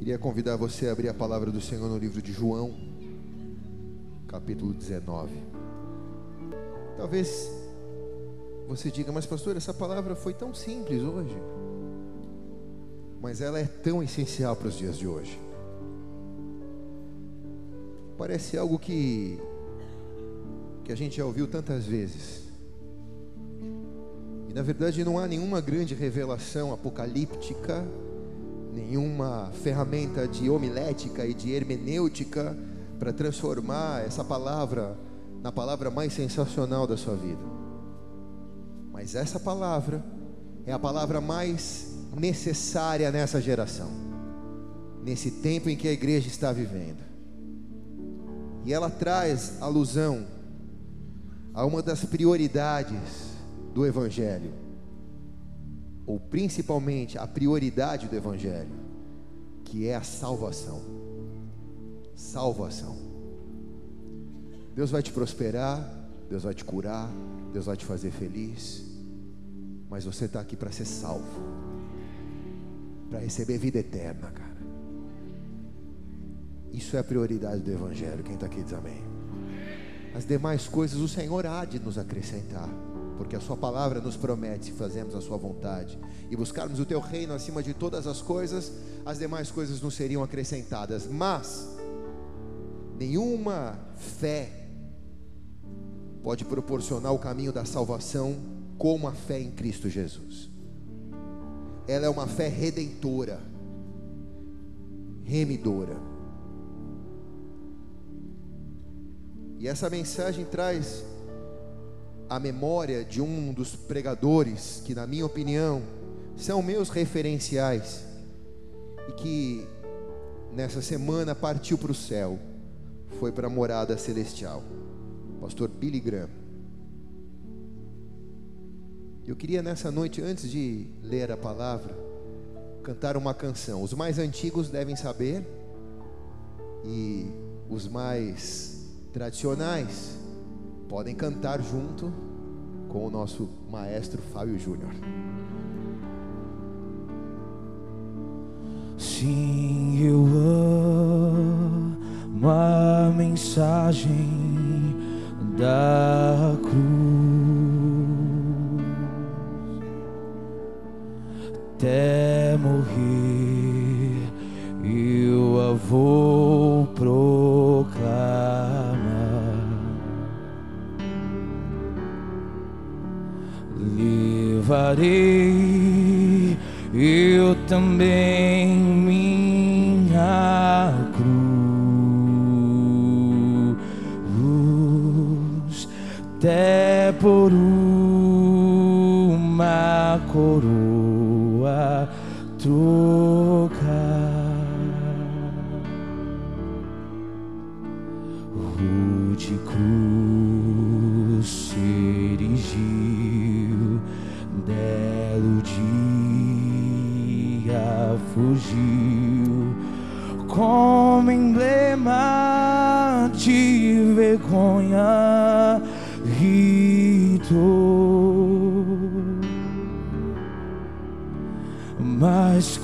Queria convidar você a abrir a palavra do Senhor no livro de João, capítulo 19. Talvez você diga, mas pastor, essa palavra foi tão simples hoje, mas ela é tão essencial para os dias de hoje. Parece algo que que a gente já ouviu tantas vezes. E na verdade não há nenhuma grande revelação apocalíptica nenhuma ferramenta de homilética e de hermenêutica para transformar essa palavra na palavra mais sensacional da sua vida. Mas essa palavra é a palavra mais necessária nessa geração, nesse tempo em que a igreja está vivendo. E ela traz alusão a uma das prioridades do Evangelho ou principalmente a prioridade do Evangelho, que é a salvação. Salvação. Deus vai te prosperar, Deus vai te curar, Deus vai te fazer feliz, mas você está aqui para ser salvo, para receber vida eterna, cara. Isso é a prioridade do Evangelho. Quem está aqui diz amém. As demais coisas o Senhor há de nos acrescentar porque a Sua palavra nos promete, se fazermos a Sua vontade e buscarmos o Teu reino acima de todas as coisas, as demais coisas nos seriam acrescentadas. Mas, nenhuma fé pode proporcionar o caminho da salvação como a fé em Cristo Jesus. Ela é uma fé redentora, remidora. E essa mensagem traz a memória de um dos pregadores que, na minha opinião, são meus referenciais e que nessa semana partiu para o céu, foi para a morada celestial, pastor Billy Graham. Eu queria nessa noite, antes de ler a palavra, cantar uma canção. Os mais antigos devem saber e os mais tradicionais podem cantar junto com o nosso maestro Fábio Júnior. Sim, eu amo a mensagem da cruz. Até morrer eu a vou proclamar. Levarei eu também minha cruz, até por uma coroa trocar.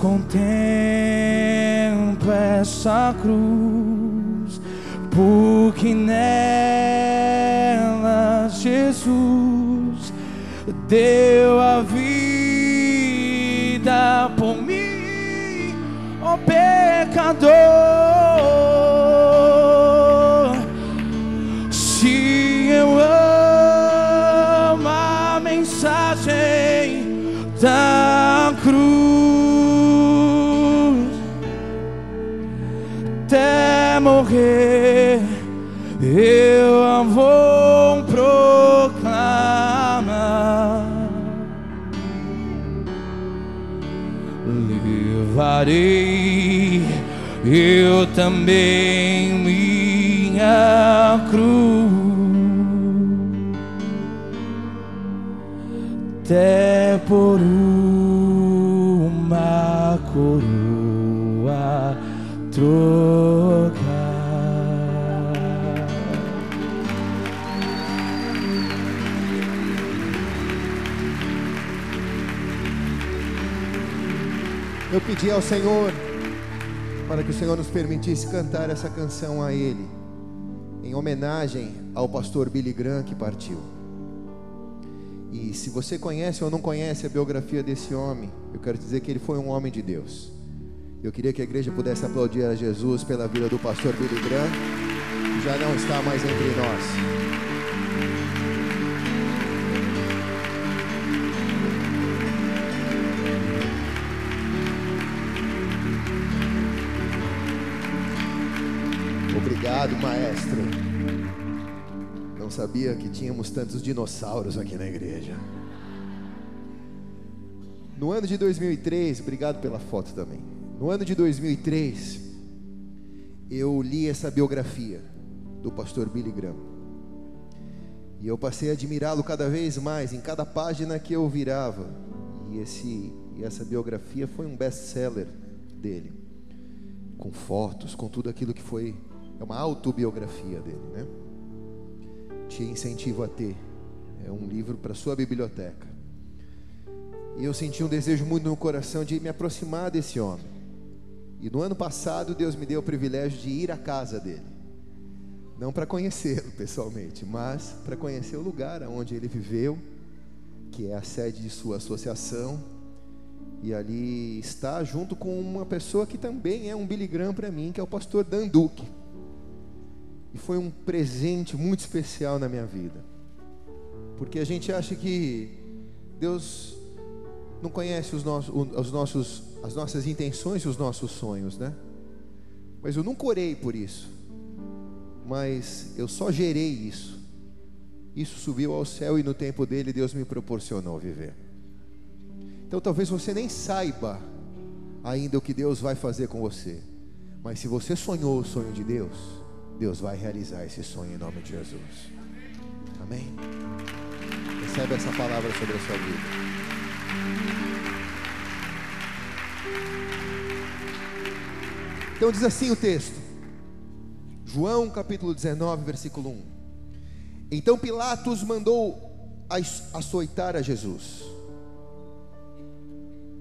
Contempla essa cruz porque nela Jesus deu a vida por mim, ó pecador. Morrer, eu vou proclamar. Levarei eu também minha cruz Eu pedi ao Senhor para que o Senhor nos permitisse cantar essa canção a Ele, em homenagem ao pastor Billy Graham que partiu. E se você conhece ou não conhece a biografia desse homem, eu quero dizer que ele foi um homem de Deus. Eu queria que a igreja pudesse aplaudir a Jesus pela vida do pastor Billy Graham, que já não está mais entre nós. Obrigado, maestro. Não sabia que tínhamos tantos dinossauros aqui na igreja. No ano de 2003, obrigado pela foto também. No ano de 2003, eu li essa biografia do pastor Billy Graham. E eu passei a admirá-lo cada vez mais em cada página que eu virava. E, esse, e essa biografia foi um best-seller dele, com fotos, com tudo aquilo que foi é uma autobiografia dele, né? Te incentivo a ter. É um livro para sua biblioteca. E eu senti um desejo muito no coração de me aproximar desse homem. E no ano passado Deus me deu o privilégio de ir à casa dele. Não para conhecê-lo pessoalmente, mas para conhecer o lugar onde ele viveu, que é a sede de sua associação. E ali está junto com uma pessoa que também é um Graham para mim, que é o pastor Dan Duque. E foi um presente muito especial na minha vida. Porque a gente acha que Deus não conhece os nossos, os nossos, as nossas intenções e os nossos sonhos, né? Mas eu nunca orei por isso. Mas eu só gerei isso. Isso subiu ao céu e no tempo dele Deus me proporcionou viver. Então talvez você nem saiba ainda o que Deus vai fazer com você. Mas se você sonhou o sonho de Deus, Deus vai realizar esse sonho em nome de Jesus. Amém? Recebe essa palavra sobre a sua vida. Então diz assim o texto. João capítulo 19, versículo 1. Então Pilatos mandou açoitar a Jesus.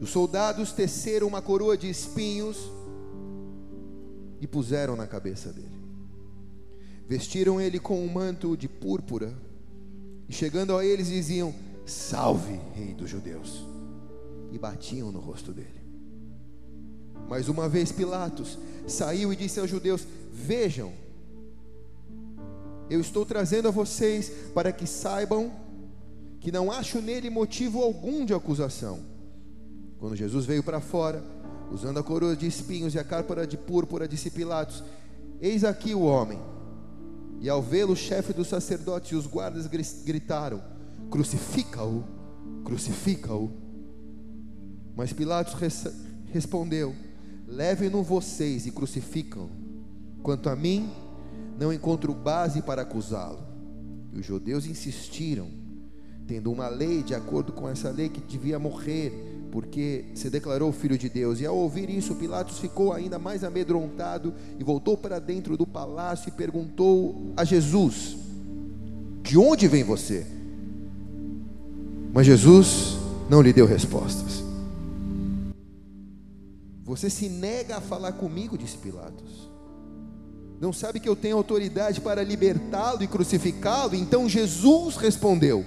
Os soldados teceram uma coroa de espinhos e puseram na cabeça dele. Vestiram ele com um manto de púrpura e chegando a eles diziam: Salve, Rei dos Judeus! E batiam no rosto dele. Mas uma vez Pilatos saiu e disse aos judeus: Vejam, eu estou trazendo a vocês para que saibam que não acho nele motivo algum de acusação. Quando Jesus veio para fora, usando a coroa de espinhos e a cárpora de púrpura, disse Pilatos: Eis aqui o homem. E ao vê-lo, o chefe dos sacerdotes e os guardas gritaram: Crucifica-o, crucifica-o. Mas Pilatos res respondeu: Levem-no vocês e crucificam. Quanto a mim, não encontro base para acusá-lo. E os judeus insistiram, tendo uma lei de acordo com essa lei que devia morrer porque se declarou filho de Deus. E ao ouvir isso, Pilatos ficou ainda mais amedrontado e voltou para dentro do palácio e perguntou a Jesus: De onde vem você? Mas Jesus não lhe deu respostas. Você se nega a falar comigo, disse Pilatos. Não sabe que eu tenho autoridade para libertá-lo e crucificá-lo? Então Jesus respondeu: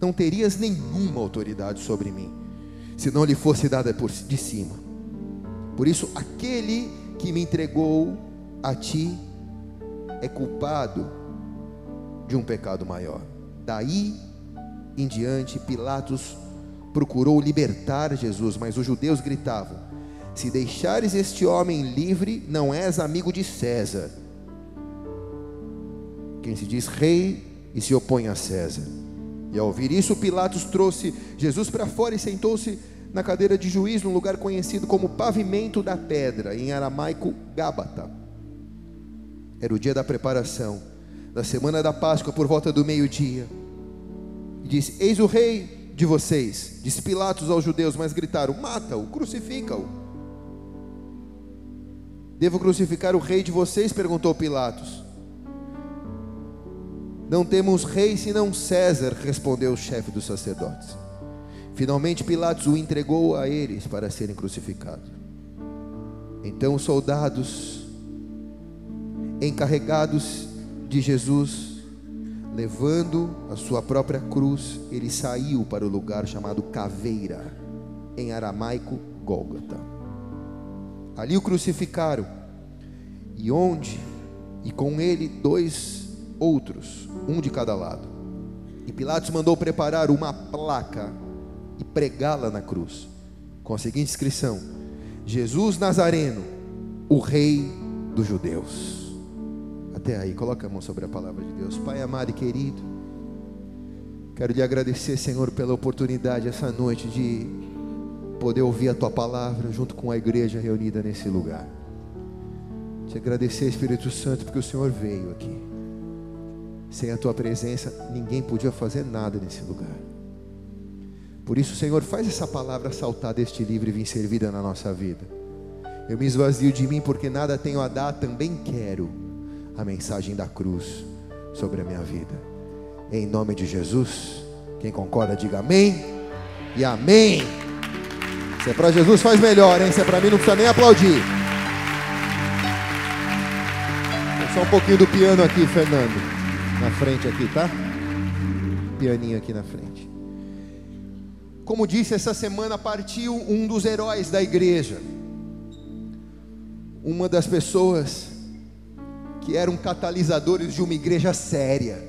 Não terias nenhuma autoridade sobre mim se não lhe fosse dada por de cima. Por isso, aquele que me entregou a ti é culpado de um pecado maior. Daí em diante, Pilatos procurou libertar Jesus, mas os judeus gritavam: Se deixares este homem livre, não és amigo de César. Quem se diz rei e se opõe a César. E ao ouvir isso, Pilatos trouxe Jesus para fora e sentou-se na cadeira de juiz, num lugar conhecido como Pavimento da Pedra, em aramaico Gábata. Era o dia da preparação, da semana da Páscoa, por volta do meio-dia. E disse: Eis o rei de vocês. Disse Pilatos aos judeus, mas gritaram: Mata-o, crucifica-o. Devo crucificar o rei de vocês? perguntou Pilatos. Não temos rei senão César, respondeu o chefe dos sacerdotes. Finalmente Pilatos o entregou a eles para serem crucificados. Então os soldados encarregados de Jesus, levando a sua própria cruz, ele saiu para o lugar chamado Caveira, em aramaico Gólgota. Ali o crucificaram, e onde, e com ele dois outros, um de cada lado. E Pilatos mandou preparar uma placa e pregá-la na cruz, com a seguinte inscrição: Jesus Nazareno, o Rei dos Judeus. Até aí, coloca a mão sobre a palavra de Deus. Pai amado e querido, quero lhe agradecer, Senhor, pela oportunidade essa noite de poder ouvir a tua palavra junto com a igreja reunida nesse lugar. Te agradecer, Espírito Santo, porque o Senhor veio aqui. Sem a tua presença, ninguém podia fazer nada nesse lugar. Por isso, Senhor, faz essa palavra saltar deste livro e vir servida na nossa vida. Eu me esvazio de mim porque nada tenho a dar, também quero a mensagem da cruz sobre a minha vida. Em nome de Jesus, quem concorda, diga amém e amém. Se é para Jesus, faz melhor, hein? Se é para mim, não precisa nem aplaudir. Só um pouquinho do piano aqui, Fernando. Na frente aqui, tá? Pianinho aqui na frente. Como disse, essa semana partiu um dos heróis da igreja. Uma das pessoas que eram catalisadores de uma igreja séria.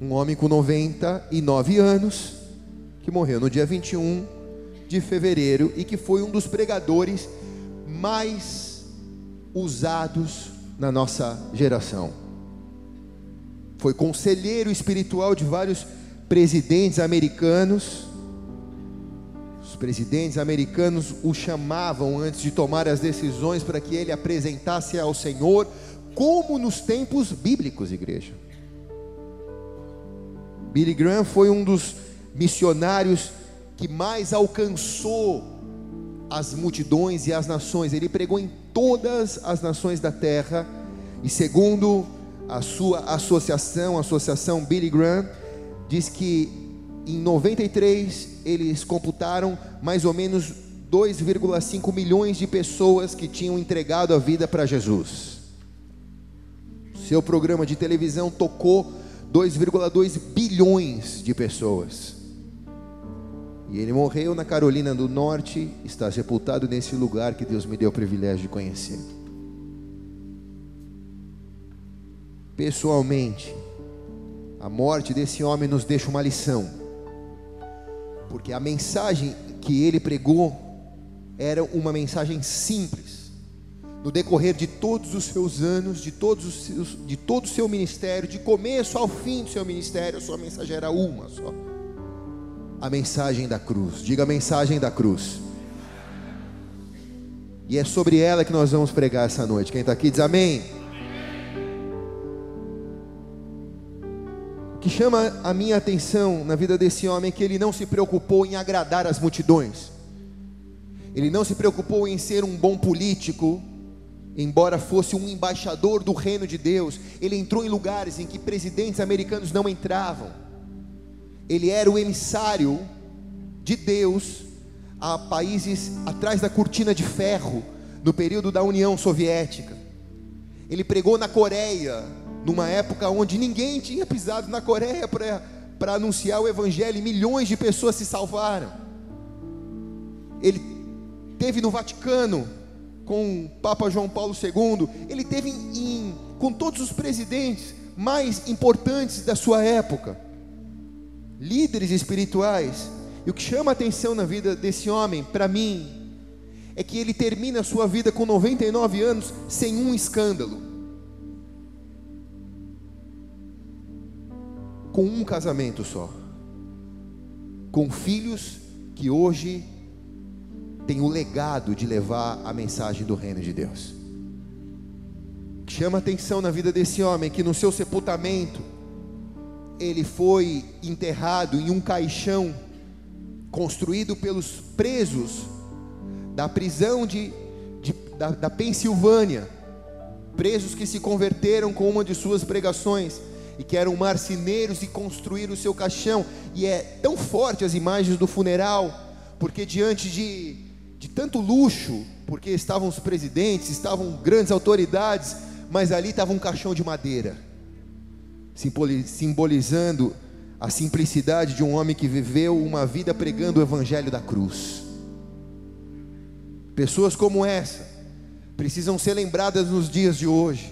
Um homem com 99 anos, que morreu no dia 21 de fevereiro e que foi um dos pregadores mais usados na nossa geração. Foi conselheiro espiritual de vários presidentes americanos. Os presidentes americanos o chamavam antes de tomar as decisões para que ele apresentasse ao Senhor, como nos tempos bíblicos, igreja. Billy Graham foi um dos missionários que mais alcançou as multidões e as nações. Ele pregou em todas as nações da terra. E segundo a sua associação, a associação Billy Graham, diz que em 93 eles computaram mais ou menos 2,5 milhões de pessoas que tinham entregado a vida para Jesus. Seu programa de televisão tocou 2,2 bilhões de pessoas. E ele morreu na Carolina do Norte, está sepultado nesse lugar que Deus me deu o privilégio de conhecer. Pessoalmente, a morte desse homem nos deixa uma lição, porque a mensagem que ele pregou era uma mensagem simples. No decorrer de todos os seus anos, de, todos os seus, de todo o seu ministério, de começo ao fim do seu ministério, a sua mensagem era uma só a mensagem da cruz. Diga a mensagem da cruz. E é sobre ela que nós vamos pregar essa noite. Quem está aqui diz amém. Que chama a minha atenção na vida desse homem é que ele não se preocupou em agradar as multidões. Ele não se preocupou em ser um bom político, embora fosse um embaixador do reino de Deus. Ele entrou em lugares em que presidentes americanos não entravam ele era o emissário de Deus a países atrás da cortina de ferro, no período da União Soviética. Ele pregou na Coreia, numa época onde ninguém tinha pisado na Coreia para anunciar o Evangelho, e milhões de pessoas se salvaram. Ele teve no Vaticano com o Papa João Paulo II, ele teve em, com todos os presidentes mais importantes da sua época líderes espirituais. E o que chama a atenção na vida desse homem, para mim, é que ele termina a sua vida com 99 anos sem um escândalo. Com um casamento só. Com filhos que hoje têm o legado de levar a mensagem do reino de Deus. Chama atenção na vida desse homem que no seu sepultamento ele foi enterrado em um caixão construído pelos presos da prisão de, de da, da Pensilvânia, presos que se converteram com uma de suas pregações e que eram marceneiros e construíram o seu caixão. E é tão forte as imagens do funeral, porque diante de, de tanto luxo, porque estavam os presidentes, estavam grandes autoridades, mas ali estava um caixão de madeira, simbolizando a simplicidade de um homem que viveu uma vida pregando o evangelho da cruz. Pessoas como essa precisam ser lembradas nos dias de hoje,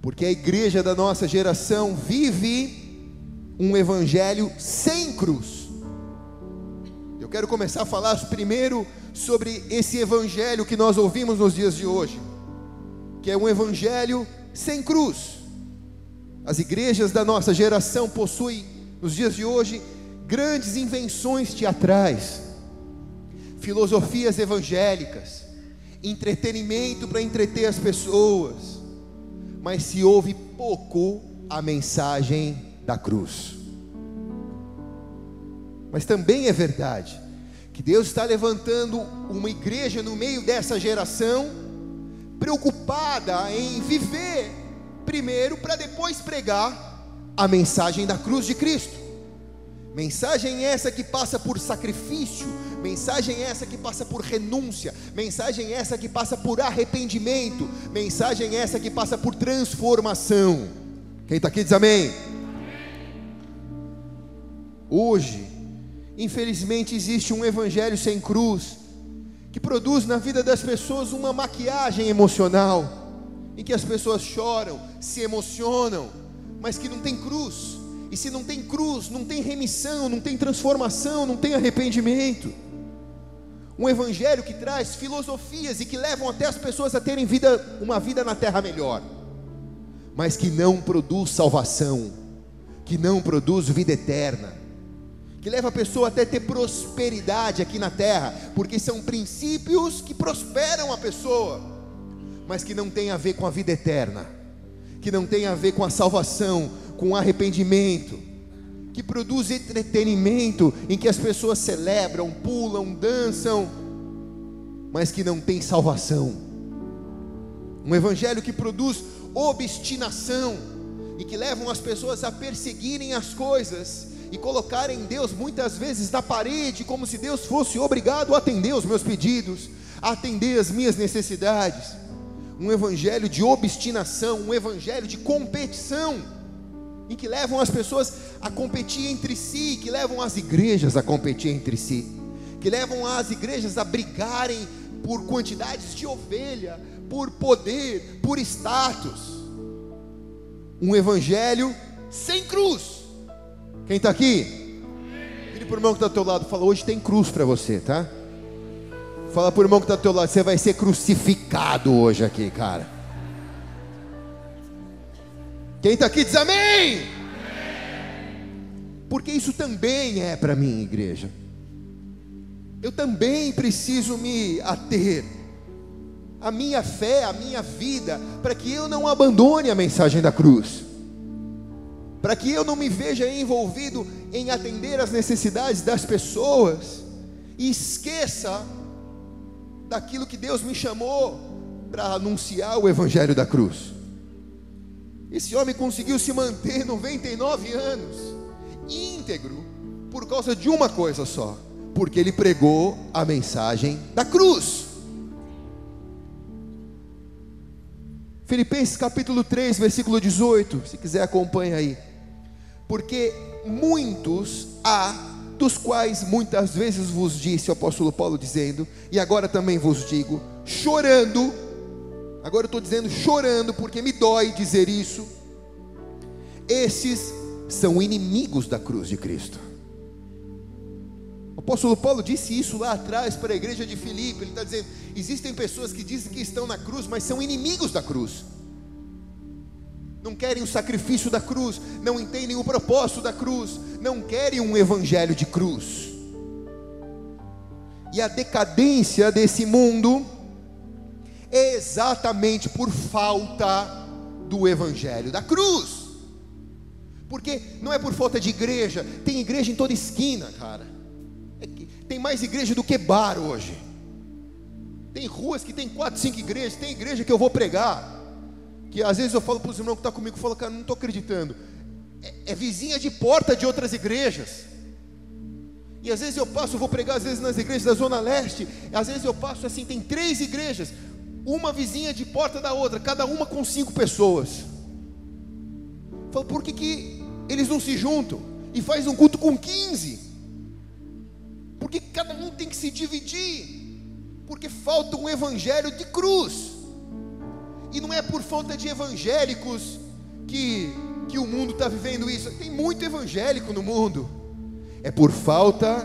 porque a igreja da nossa geração vive um evangelho sem cruz. Eu quero começar a falar primeiro sobre esse evangelho que nós ouvimos nos dias de hoje, que é um evangelho sem cruz. As igrejas da nossa geração possuem, nos dias de hoje, grandes invenções teatrais, filosofias evangélicas, entretenimento para entreter as pessoas, mas se ouve pouco a mensagem da cruz. Mas também é verdade que Deus está levantando uma igreja no meio dessa geração, preocupada em viver primeiro para depois pregar a mensagem da cruz de Cristo. Mensagem essa que passa por sacrifício, mensagem essa que passa por renúncia, mensagem essa que passa por arrependimento, mensagem essa que passa por transformação. Quem está aqui diz amém. Hoje, Infelizmente existe um evangelho sem cruz que produz na vida das pessoas uma maquiagem emocional, em que as pessoas choram, se emocionam, mas que não tem cruz. E se não tem cruz, não tem remissão, não tem transformação, não tem arrependimento. Um evangelho que traz filosofias e que levam até as pessoas a terem vida, uma vida na terra melhor, mas que não produz salvação, que não produz vida eterna que leva a pessoa até ter prosperidade aqui na terra, porque são princípios que prosperam a pessoa, mas que não tem a ver com a vida eterna, que não tem a ver com a salvação, com o arrependimento, que produz entretenimento em que as pessoas celebram, pulam, dançam, mas que não tem salvação. Um evangelho que produz obstinação e que levam as pessoas a perseguirem as coisas e colocarem Deus muitas vezes na parede, como se Deus fosse obrigado a atender os meus pedidos, a atender as minhas necessidades. Um evangelho de obstinação, um evangelho de competição, em que levam as pessoas a competir entre si, que levam as igrejas a competir entre si, que levam as igrejas a brigarem por quantidades de ovelha, por poder, por status. Um evangelho sem cruz quem está aqui? Vire para o irmão que está ao teu lado fala: hoje tem cruz para você, tá? Fala para o irmão que está ao teu lado: você vai ser crucificado hoje aqui, cara. Quem está aqui diz amém. Porque isso também é para mim, igreja. Eu também preciso me ater a minha fé, a minha vida, para que eu não abandone a mensagem da cruz para que eu não me veja envolvido em atender às necessidades das pessoas e esqueça daquilo que Deus me chamou para anunciar o Evangelho da cruz. Esse homem conseguiu se manter 99 anos íntegro por causa de uma coisa só, porque ele pregou a mensagem da cruz. Filipenses capítulo 3, versículo 18, se quiser acompanha aí porque muitos há, dos quais muitas vezes vos disse o apóstolo Paulo dizendo, e agora também vos digo, chorando, agora eu estou dizendo chorando, porque me dói dizer isso, esses são inimigos da cruz de Cristo. O apóstolo Paulo disse isso lá atrás para a igreja de Filipe. Ele está dizendo: existem pessoas que dizem que estão na cruz, mas são inimigos da cruz não querem o sacrifício da cruz, não entendem o propósito da cruz, não querem um evangelho de cruz. E a decadência desse mundo exatamente por falta do evangelho da cruz. Porque não é por falta de igreja, tem igreja em toda esquina, cara. É tem mais igreja do que bar hoje. Tem ruas que tem quatro, cinco igrejas, tem igreja que eu vou pregar que às vezes eu falo para os irmãos que estão tá comigo, eu falo, cara, não estou acreditando. É, é, vizinha de porta de outras igrejas. E às vezes eu passo, eu vou pregar às vezes nas igrejas da Zona Leste, às vezes eu passo assim, tem três igrejas, uma vizinha de porta da outra, cada uma com cinco pessoas. Falo, por que, que eles não se juntam e faz um culto com 15? Porque cada um tem que se dividir. Porque falta um evangelho de cruz. E não é por falta de evangélicos que, que o mundo está vivendo isso. Tem muito evangélico no mundo. É por falta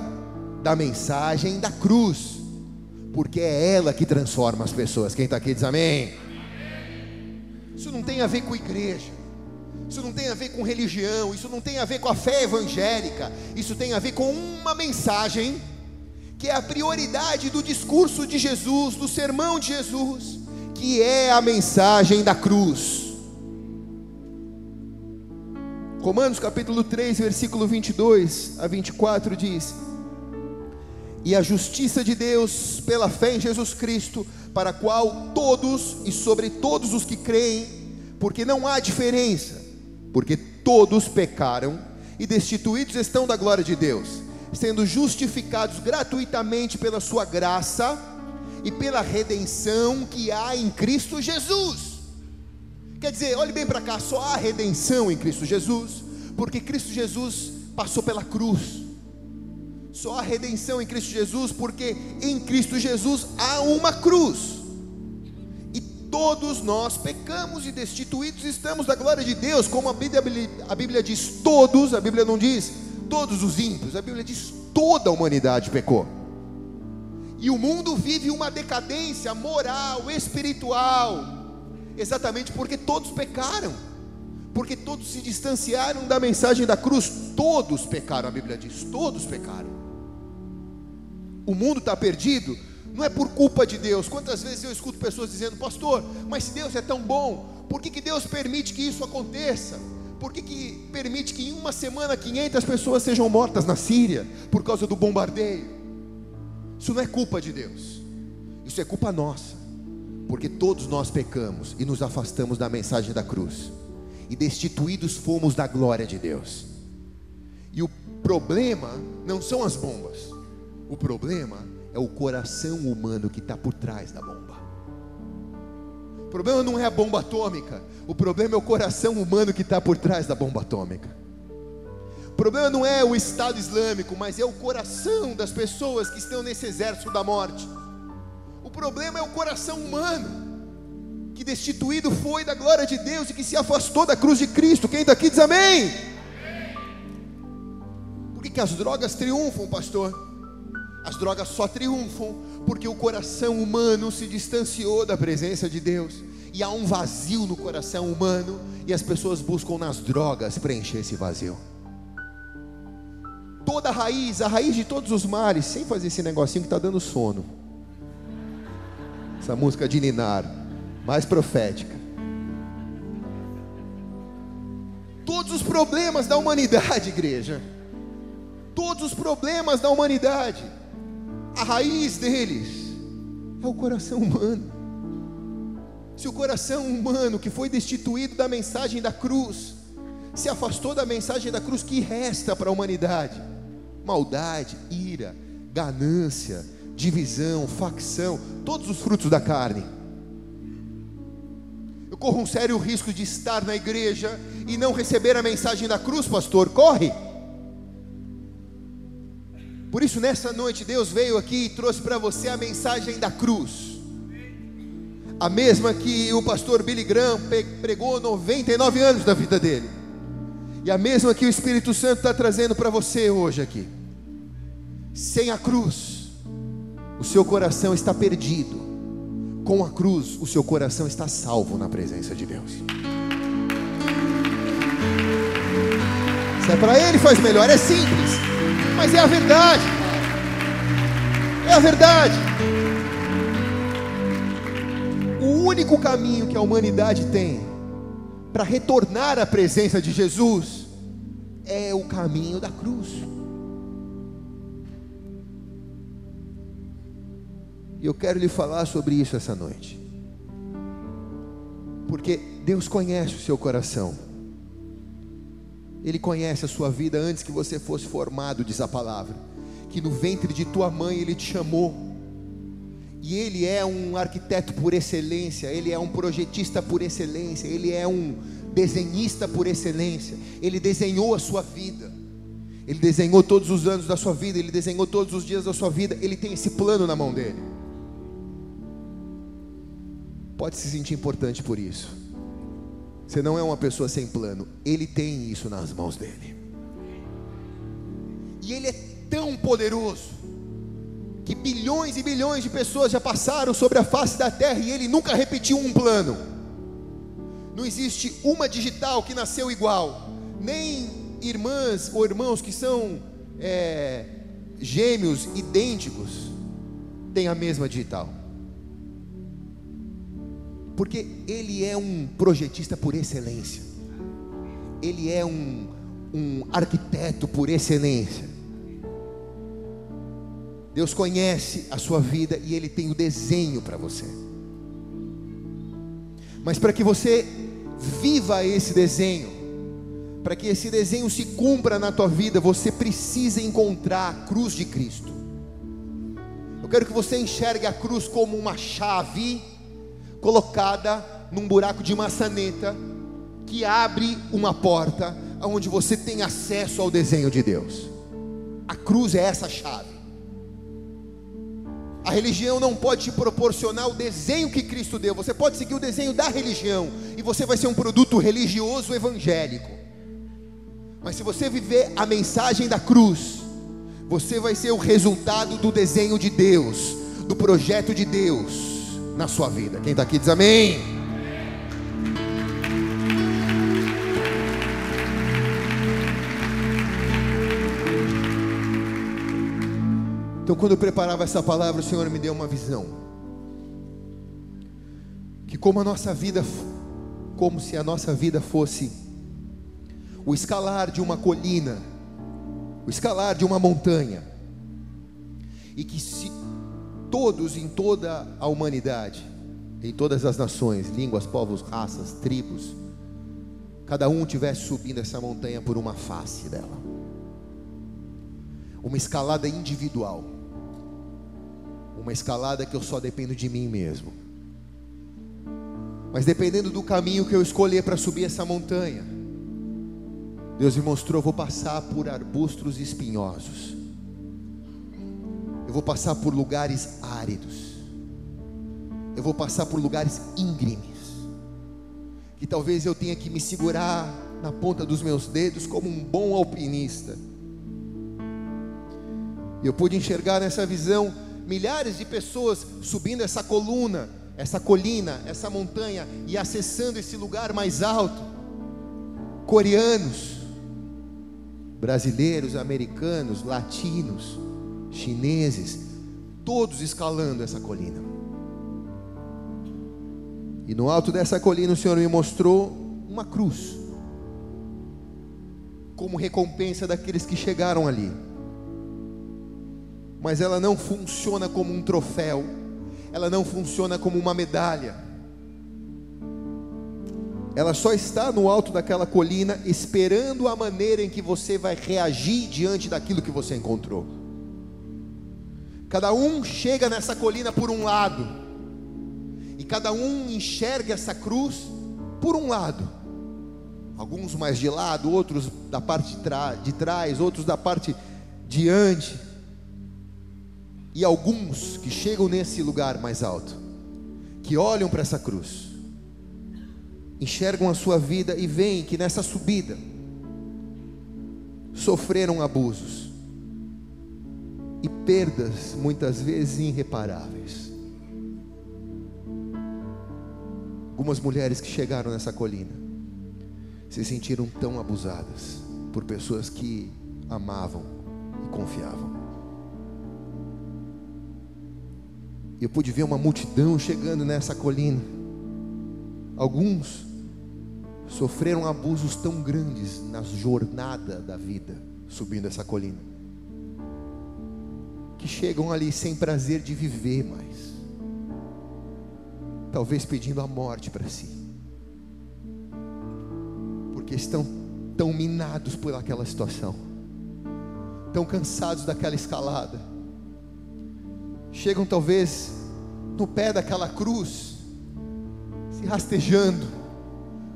da mensagem da cruz. Porque é ela que transforma as pessoas. Quem está aqui diz amém. Isso não tem a ver com igreja. Isso não tem a ver com religião, isso não tem a ver com a fé evangélica, isso tem a ver com uma mensagem que é a prioridade do discurso de Jesus, do sermão de Jesus, que é a mensagem da cruz. Romanos capítulo 3, versículo 22 a 24 diz: E a justiça de Deus pela fé em Jesus Cristo, para a qual todos e sobre todos os que creem, porque não há diferença, porque todos pecaram e destituídos estão da glória de Deus, sendo justificados gratuitamente pela sua graça e pela redenção que há em Cristo Jesus. Quer dizer, olhe bem para cá, só há redenção em Cristo Jesus, porque Cristo Jesus passou pela cruz. Só há redenção em Cristo Jesus, porque em Cristo Jesus há uma cruz todos nós pecamos e destituídos estamos da glória de Deus, como a Bíblia, a Bíblia diz todos, a Bíblia não diz todos os ímpios, a Bíblia diz toda a humanidade pecou. E o mundo vive uma decadência moral, espiritual, exatamente porque todos pecaram, porque todos se distanciaram da mensagem da cruz, todos pecaram, a Bíblia diz, todos pecaram. O mundo está perdido não é por culpa de Deus. Quantas vezes eu escuto pessoas dizendo, pastor, mas se Deus é tão bom, por que, que Deus permite que isso aconteça? Por que, que permite que em uma semana 500 pessoas sejam mortas na Síria por causa do bombardeio? Isso não é culpa de Deus, isso é culpa nossa, porque todos nós pecamos e nos afastamos da mensagem da cruz, e destituídos fomos da glória de Deus. E o problema não são as bombas, o problema é o coração humano que está por trás da bomba. O problema não é a bomba atômica, o problema é o coração humano que está por trás da bomba atômica. O problema não é o Estado Islâmico, mas é o coração das pessoas que estão nesse exército da morte. O problema é o coração humano, que destituído foi da glória de Deus e que se afastou da cruz de Cristo. Quem daqui diz amém? Por que, que as drogas triunfam, pastor? As drogas só triunfam porque o coração humano se distanciou da presença de Deus. E há um vazio no coração humano e as pessoas buscam nas drogas preencher esse vazio. Toda a raiz, a raiz de todos os males, sem fazer esse negocinho que está dando sono. Essa música de Ninar, mais profética. Todos os problemas da humanidade, igreja. Todos os problemas da humanidade a raiz deles é o coração humano. Se o coração humano que foi destituído da mensagem da cruz, se afastou da mensagem da cruz, que resta para a humanidade? Maldade, ira, ganância, divisão, facção, todos os frutos da carne. Eu corro um sério risco de estar na igreja e não receber a mensagem da cruz, pastor. Corre! Por isso, nessa noite, Deus veio aqui e trouxe para você a mensagem da cruz. A mesma que o pastor Billy Graham pregou 99 anos da vida dele. E a mesma que o Espírito Santo está trazendo para você hoje aqui. Sem a cruz, o seu coração está perdido. Com a cruz, o seu coração está salvo na presença de Deus. Se é para Ele, faz melhor. É simples mas é a verdade. É a verdade. O único caminho que a humanidade tem para retornar à presença de Jesus é o caminho da cruz. E eu quero lhe falar sobre isso essa noite. Porque Deus conhece o seu coração. Ele conhece a sua vida antes que você fosse formado, diz a palavra. que no ventre de tua mãe Ele te chamou. E Ele é um arquiteto por excelência, Ele é um projetista por excelência, Ele é um desenhista por excelência. Ele desenhou a sua vida, Ele desenhou todos os anos da sua vida, Ele desenhou todos os dias da sua vida, Ele tem esse plano na mão dele. Pode se sentir importante por isso. Você não é uma pessoa sem plano, Ele tem isso nas mãos dele. E Ele é tão poderoso que bilhões e bilhões de pessoas já passaram sobre a face da terra e ele nunca repetiu um plano. Não existe uma digital que nasceu igual, nem irmãs ou irmãos que são é, gêmeos idênticos têm a mesma digital. Porque ele é um projetista por excelência, ele é um, um arquiteto por excelência. Deus conhece a sua vida e Ele tem o desenho para você. Mas para que você viva esse desenho, para que esse desenho se cumpra na tua vida, você precisa encontrar a cruz de Cristo. Eu quero que você enxergue a cruz como uma chave colocada num buraco de maçaneta que abre uma porta onde você tem acesso ao desenho de Deus. A cruz é essa chave. A religião não pode te proporcionar o desenho que Cristo deu. Você pode seguir o desenho da religião e você vai ser um produto religioso evangélico. Mas se você viver a mensagem da cruz, você vai ser o resultado do desenho de Deus, do projeto de Deus na sua vida. Quem está aqui diz amém. Então, quando eu preparava essa palavra, o Senhor me deu uma visão. Que como a nossa vida, como se a nossa vida fosse o escalar de uma colina, o escalar de uma montanha, e que se todos em toda a humanidade, em todas as nações, línguas, povos, raças, tribos, cada um tivesse subindo essa montanha por uma face dela, uma escalada individual uma escalada que eu só dependo de mim mesmo. Mas dependendo do caminho que eu escolher para subir essa montanha, Deus me mostrou, vou passar por arbustos espinhosos. Eu vou passar por lugares áridos. Eu vou passar por lugares íngremes. Que talvez eu tenha que me segurar na ponta dos meus dedos como um bom alpinista. Eu pude enxergar nessa visão milhares de pessoas subindo essa coluna, essa colina, essa montanha e acessando esse lugar mais alto. Coreanos, brasileiros, americanos, latinos, chineses, todos escalando essa colina. E no alto dessa colina o Senhor me mostrou uma cruz, como recompensa daqueles que chegaram ali mas ela não funciona como um troféu, ela não funciona como uma medalha. Ela só está no alto daquela colina esperando a maneira em que você vai reagir diante daquilo que você encontrou. Cada um chega nessa colina por um lado, e cada um enxerga essa cruz por um lado. Alguns mais de lado, outros da parte de, trás, outros da parte diante e alguns que chegam nesse lugar mais alto, que olham para essa cruz, enxergam a sua vida e veem que nessa subida sofreram abusos e perdas muitas vezes irreparáveis. Algumas mulheres que chegaram nessa colina se sentiram tão abusadas por pessoas que amavam e confiavam. Eu pude ver uma multidão chegando nessa colina. Alguns sofreram abusos tão grandes na jornada da vida, subindo essa colina, que chegam ali sem prazer de viver mais, talvez pedindo a morte para si, porque estão tão minados por aquela situação, tão cansados daquela escalada. Chegam talvez no pé daquela cruz, se rastejando,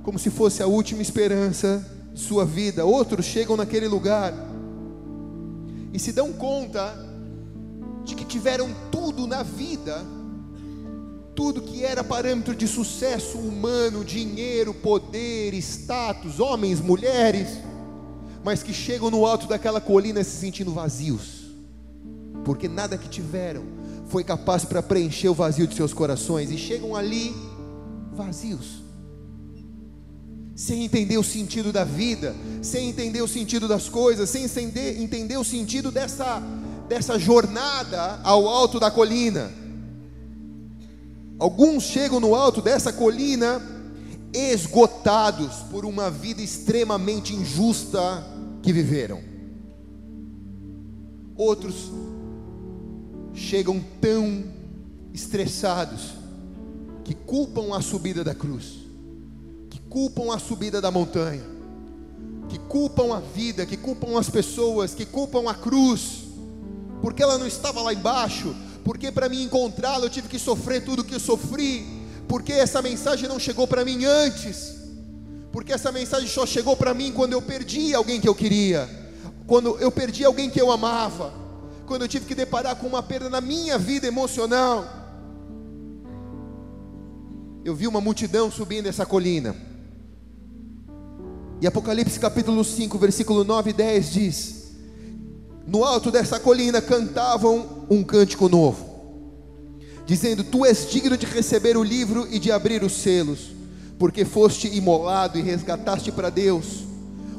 como se fosse a última esperança de sua vida. Outros chegam naquele lugar e se dão conta de que tiveram tudo na vida, tudo que era parâmetro de sucesso humano, dinheiro, poder, status, homens, mulheres, mas que chegam no alto daquela colina se sentindo vazios, porque nada que tiveram foi capaz para preencher o vazio de seus corações, e chegam ali vazios, sem entender o sentido da vida, sem entender o sentido das coisas, sem entender, entender o sentido dessa, dessa jornada ao alto da colina. Alguns chegam no alto dessa colina esgotados por uma vida extremamente injusta que viveram. Outros chegam tão estressados que culpam a subida da cruz, que culpam a subida da montanha, que culpam a vida, que culpam as pessoas, que culpam a cruz, porque ela não estava lá embaixo, porque para mim encontrá-la eu tive que sofrer tudo que eu sofri, porque essa mensagem não chegou para mim antes, porque essa mensagem só chegou para mim quando eu perdi alguém que eu queria, quando eu perdi alguém que eu amava, quando eu tive que deparar com uma perda na minha vida emocional. Eu vi uma multidão subindo essa colina. E Apocalipse capítulo 5, versículo 9 e 10 diz: No alto dessa colina cantavam um cântico novo, dizendo: Tu és digno de receber o livro e de abrir os selos, porque foste imolado e resgataste para Deus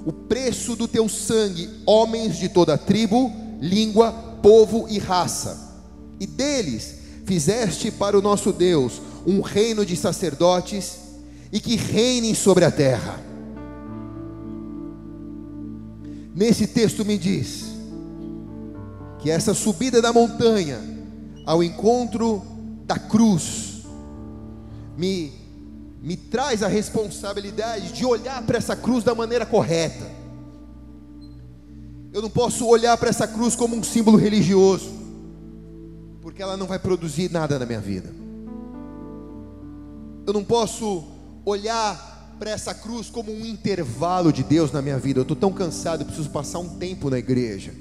o preço do teu sangue, homens de toda tribo, língua, povo e raça. E deles fizeste para o nosso Deus um reino de sacerdotes e que reinem sobre a terra. Nesse texto me diz que essa subida da montanha ao encontro da cruz me me traz a responsabilidade de olhar para essa cruz da maneira correta. Eu não posso olhar para essa cruz como um símbolo religioso, porque ela não vai produzir nada na minha vida. Eu não posso olhar para essa cruz como um intervalo de Deus na minha vida. Eu estou tão cansado, preciso passar um tempo na igreja.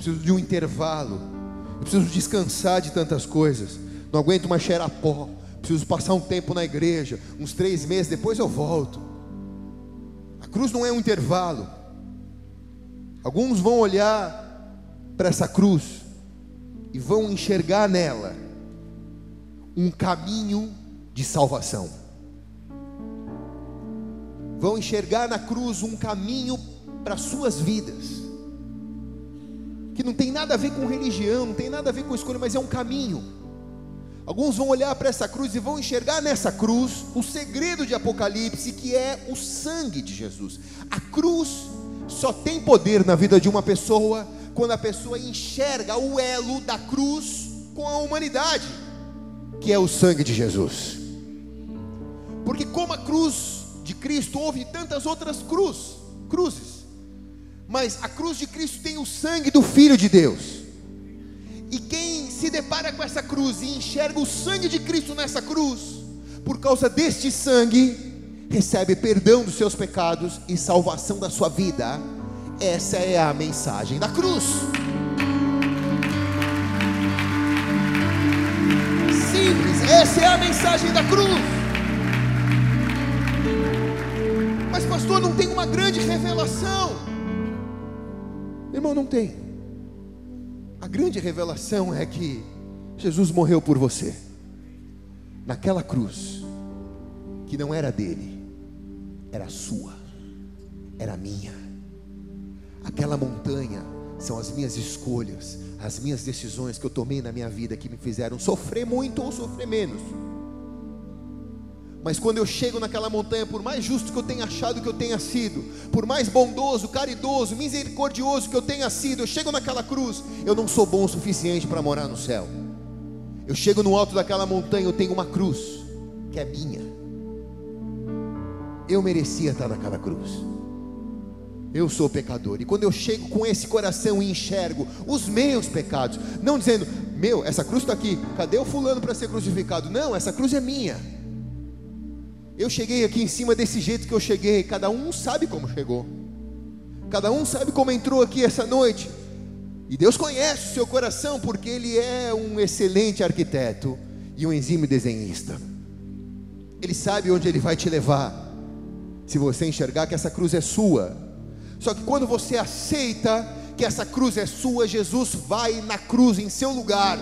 Preciso de um intervalo. Eu preciso descansar de tantas coisas. Não aguento mais cheirar pó preciso passar um tempo na igreja, uns três meses, depois eu volto. A cruz não é um intervalo. Alguns vão olhar para essa cruz e vão enxergar nela um caminho de salvação. Vão enxergar na cruz um caminho para suas vidas. Que não tem nada a ver com religião, não tem nada a ver com escolha, mas é um caminho Alguns vão olhar para essa cruz e vão enxergar nessa cruz o segredo de Apocalipse, que é o sangue de Jesus. A cruz só tem poder na vida de uma pessoa quando a pessoa enxerga o elo da cruz com a humanidade, que é o sangue de Jesus. Porque como a cruz de Cristo houve tantas outras cruz, cruzes, mas a cruz de Cristo tem o sangue do Filho de Deus. E quem se depara com essa cruz e enxerga o sangue de Cristo nessa cruz, por causa deste sangue, recebe perdão dos seus pecados e salvação da sua vida. Essa é a mensagem da cruz. Simples, essa é a mensagem da cruz. Mas, pastor, não tem uma grande revelação. Irmão, não tem. A grande revelação é que Jesus morreu por você, naquela cruz, que não era dele, era sua, era minha. Aquela montanha são as minhas escolhas, as minhas decisões que eu tomei na minha vida que me fizeram sofrer muito ou sofrer menos. Mas quando eu chego naquela montanha, por mais justo que eu tenha achado que eu tenha sido, por mais bondoso, caridoso, misericordioso que eu tenha sido, eu chego naquela cruz, eu não sou bom o suficiente para morar no céu. Eu chego no alto daquela montanha, eu tenho uma cruz, que é minha. Eu merecia estar naquela cruz. eu sou pecador. E quando eu chego com esse coração e enxergo os meus pecados, não dizendo, meu, essa cruz está aqui, cadê o fulano para ser crucificado? Não, essa cruz é minha. Eu cheguei aqui em cima desse jeito que eu cheguei, cada um sabe como chegou, cada um sabe como entrou aqui essa noite. E Deus conhece o seu coração porque Ele é um excelente arquiteto e um exímio desenhista. Ele sabe onde Ele vai te levar, se você enxergar que essa cruz é sua, só que quando você aceita que essa cruz é sua, Jesus vai na cruz em seu lugar,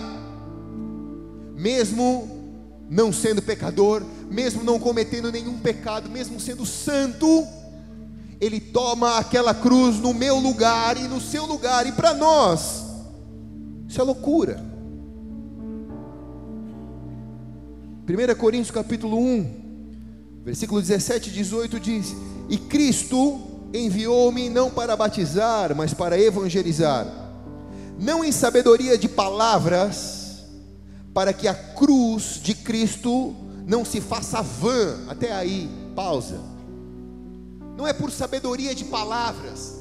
mesmo não sendo pecador, mesmo não cometendo nenhum pecado, mesmo sendo santo, ele toma aquela cruz no meu lugar e no seu lugar, e para nós, isso é loucura. 1 Coríntios capítulo 1, versículo 17 e 18 diz: E Cristo enviou-me não para batizar, mas para evangelizar, não em sabedoria de palavras, para que a cruz de Cristo não se faça vã. Até aí, pausa. Não é por sabedoria de palavras,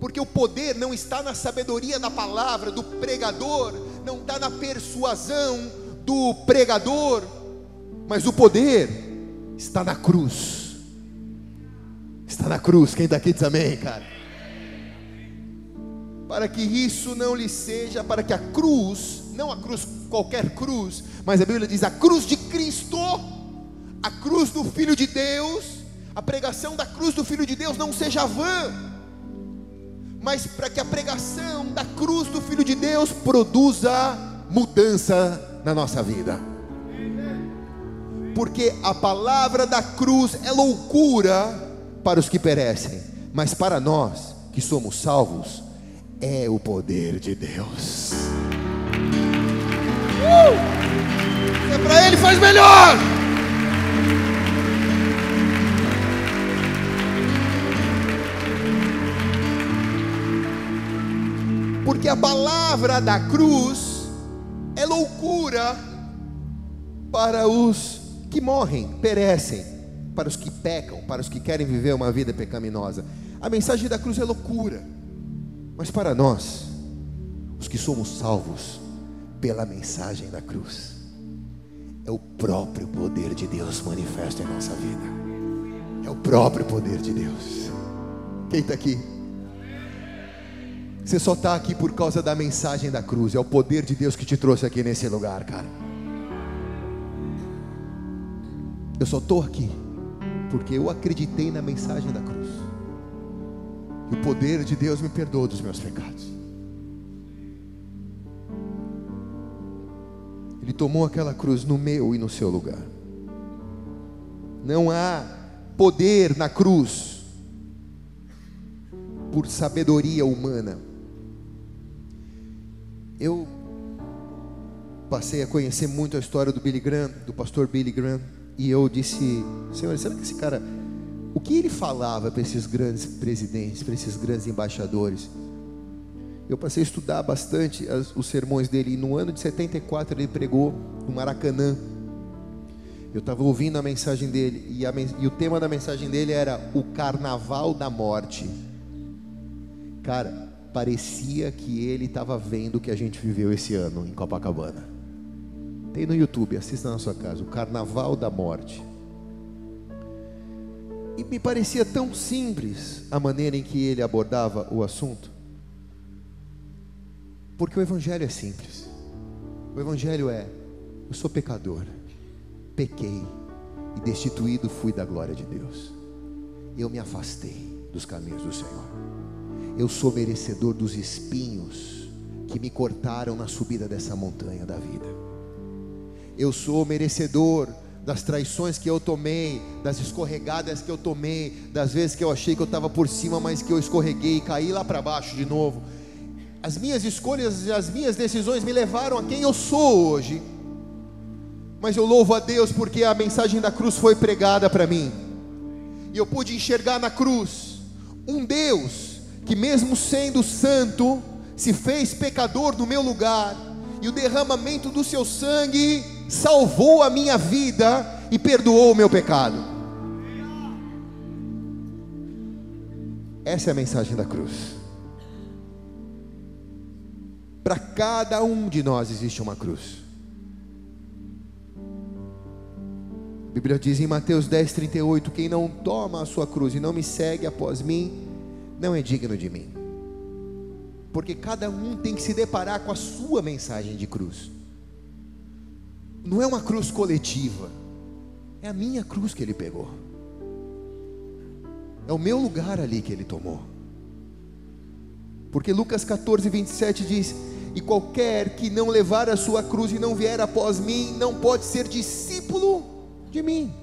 porque o poder não está na sabedoria da palavra do pregador, não está na persuasão do pregador, mas o poder está na cruz Está na cruz. Quem está aqui diz amém, cara? Para que isso não lhe seja, para que a cruz, não a cruz, qualquer cruz, mas a Bíblia diz a cruz de Cristo, a cruz do Filho de Deus, a pregação da cruz do Filho de Deus não seja vã, mas para que a pregação da cruz do Filho de Deus produza mudança na nossa vida. Porque a palavra da cruz é loucura para os que perecem, mas para nós que somos salvos, é o poder de Deus. Uh! É para Ele faz melhor. Porque a palavra da cruz é loucura para os que morrem, perecem para os que pecam, para os que querem viver uma vida pecaminosa. A mensagem da cruz é loucura, mas para nós, os que somos salvos pela mensagem da cruz, é o próprio poder de Deus manifesto em nossa vida. É o próprio poder de Deus. Quem está aqui? Você só está aqui por causa da mensagem da cruz. É o poder de Deus que te trouxe aqui nesse lugar, cara. Eu só estou aqui porque eu acreditei na mensagem da cruz. E o poder de Deus me perdoa dos meus pecados. Ele tomou aquela cruz no meu e no seu lugar. Não há poder na cruz por sabedoria humana. Eu passei a conhecer muito a história do Billy Graham, do pastor Billy Graham e eu disse: Senhor, será que esse cara, o que ele falava para esses grandes presidentes, para esses grandes embaixadores? Eu passei a estudar bastante as, os sermões dele. E no ano de 74 ele pregou no Maracanã. Eu estava ouvindo a mensagem dele e, a, e o tema da mensagem dele era o Carnaval da Morte. Cara, parecia que ele estava vendo o que a gente viveu esse ano em Copacabana. Tem no YouTube, assista na sua casa, o Carnaval da Morte. E me parecia tão simples a maneira em que ele abordava o assunto. Porque o Evangelho é simples. O Evangelho é: eu sou pecador, pequei e destituído fui da glória de Deus. Eu me afastei dos caminhos do Senhor. Eu sou merecedor dos espinhos que me cortaram na subida dessa montanha da vida eu sou merecedor das traições que eu tomei, das escorregadas que eu tomei, das vezes que eu achei que eu estava por cima, mas que eu escorreguei e caí lá para baixo de novo. As minhas escolhas e as minhas decisões me levaram a quem eu sou hoje. Mas eu louvo a Deus porque a mensagem da cruz foi pregada para mim. E eu pude enxergar na cruz um Deus que, mesmo sendo santo, se fez pecador no meu lugar, e o derramamento do seu sangue salvou a minha vida e perdoou o meu pecado. Essa é a mensagem da cruz. Para cada um de nós existe uma cruz. A Bíblia diz em Mateus 10, 38: Quem não toma a sua cruz e não me segue após mim, não é digno de mim. Porque cada um tem que se deparar com a sua mensagem de cruz. Não é uma cruz coletiva, é a minha cruz que ele pegou. É o meu lugar ali que ele tomou. Porque Lucas 14, 27 diz: E qualquer que não levar a sua cruz e não vier após mim, não pode ser discípulo de mim.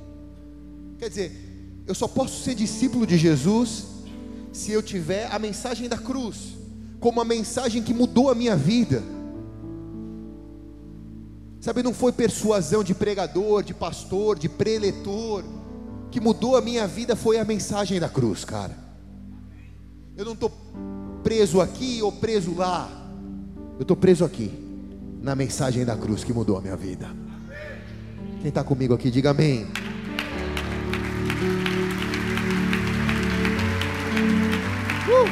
Quer dizer, eu só posso ser discípulo de Jesus se eu tiver a mensagem da cruz, como a mensagem que mudou a minha vida. Sabe, não foi persuasão de pregador, de pastor, de preletor, que mudou a minha vida foi a mensagem da cruz, cara. Eu não estou preso aqui ou preso lá, eu estou preso aqui, na mensagem da cruz que mudou a minha vida. Quem está comigo aqui, diga amém. Uh!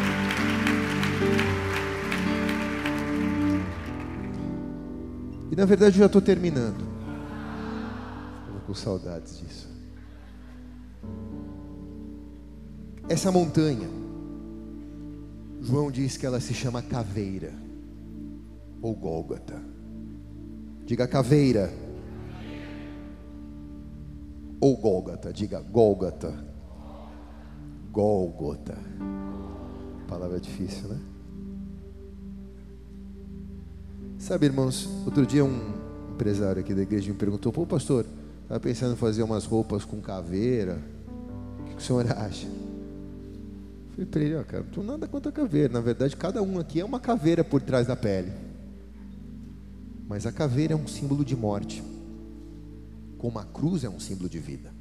E na verdade eu já estou terminando. Estou com saudades disso. Essa montanha, João diz que ela se chama Caveira ou Gólgota. Diga caveira. Ou Gólgota, diga Gólgota. Gólgota. Palavra difícil, né? Sabe, irmãos, outro dia um empresário aqui da igreja me perguntou: Pô, pastor, estava pensando em fazer umas roupas com caveira. O que o senhor acha? Falei para ele: Ó, cara, não tô nada contra a caveira. Na verdade, cada um aqui é uma caveira por trás da pele. Mas a caveira é um símbolo de morte, como a cruz é um símbolo de vida.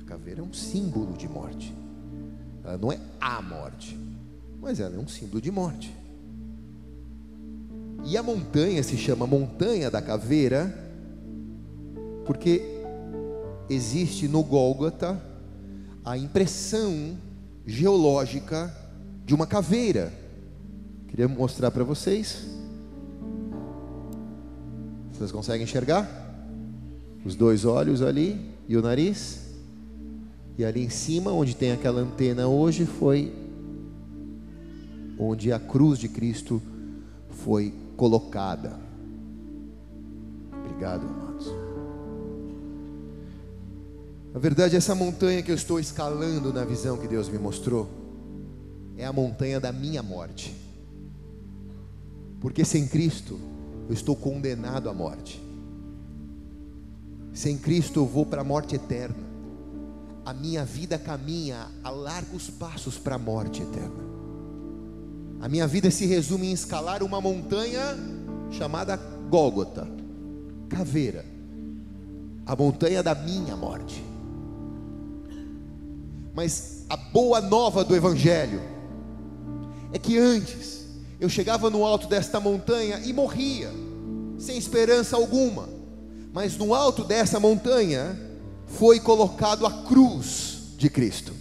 A caveira é um símbolo de morte. Ela não é a morte, mas ela é um símbolo de morte. E a montanha se chama Montanha da Caveira, porque existe no Gólgota a impressão geológica de uma caveira. Queria mostrar para vocês. Vocês conseguem enxergar? Os dois olhos ali e o nariz. E ali em cima, onde tem aquela antena hoje, foi onde a cruz de Cristo foi colocada. Obrigado, amados. Na verdade, essa montanha que eu estou escalando na visão que Deus me mostrou, é a montanha da minha morte. Porque sem Cristo, eu estou condenado à morte. Sem Cristo, eu vou para a morte eterna. A minha vida caminha a largos passos para a morte eterna. A minha vida se resume em escalar uma montanha chamada Gólgota, caveira, a montanha da minha morte. Mas a boa nova do Evangelho é que antes eu chegava no alto desta montanha e morria, sem esperança alguma, mas no alto dessa montanha foi colocado a cruz de Cristo,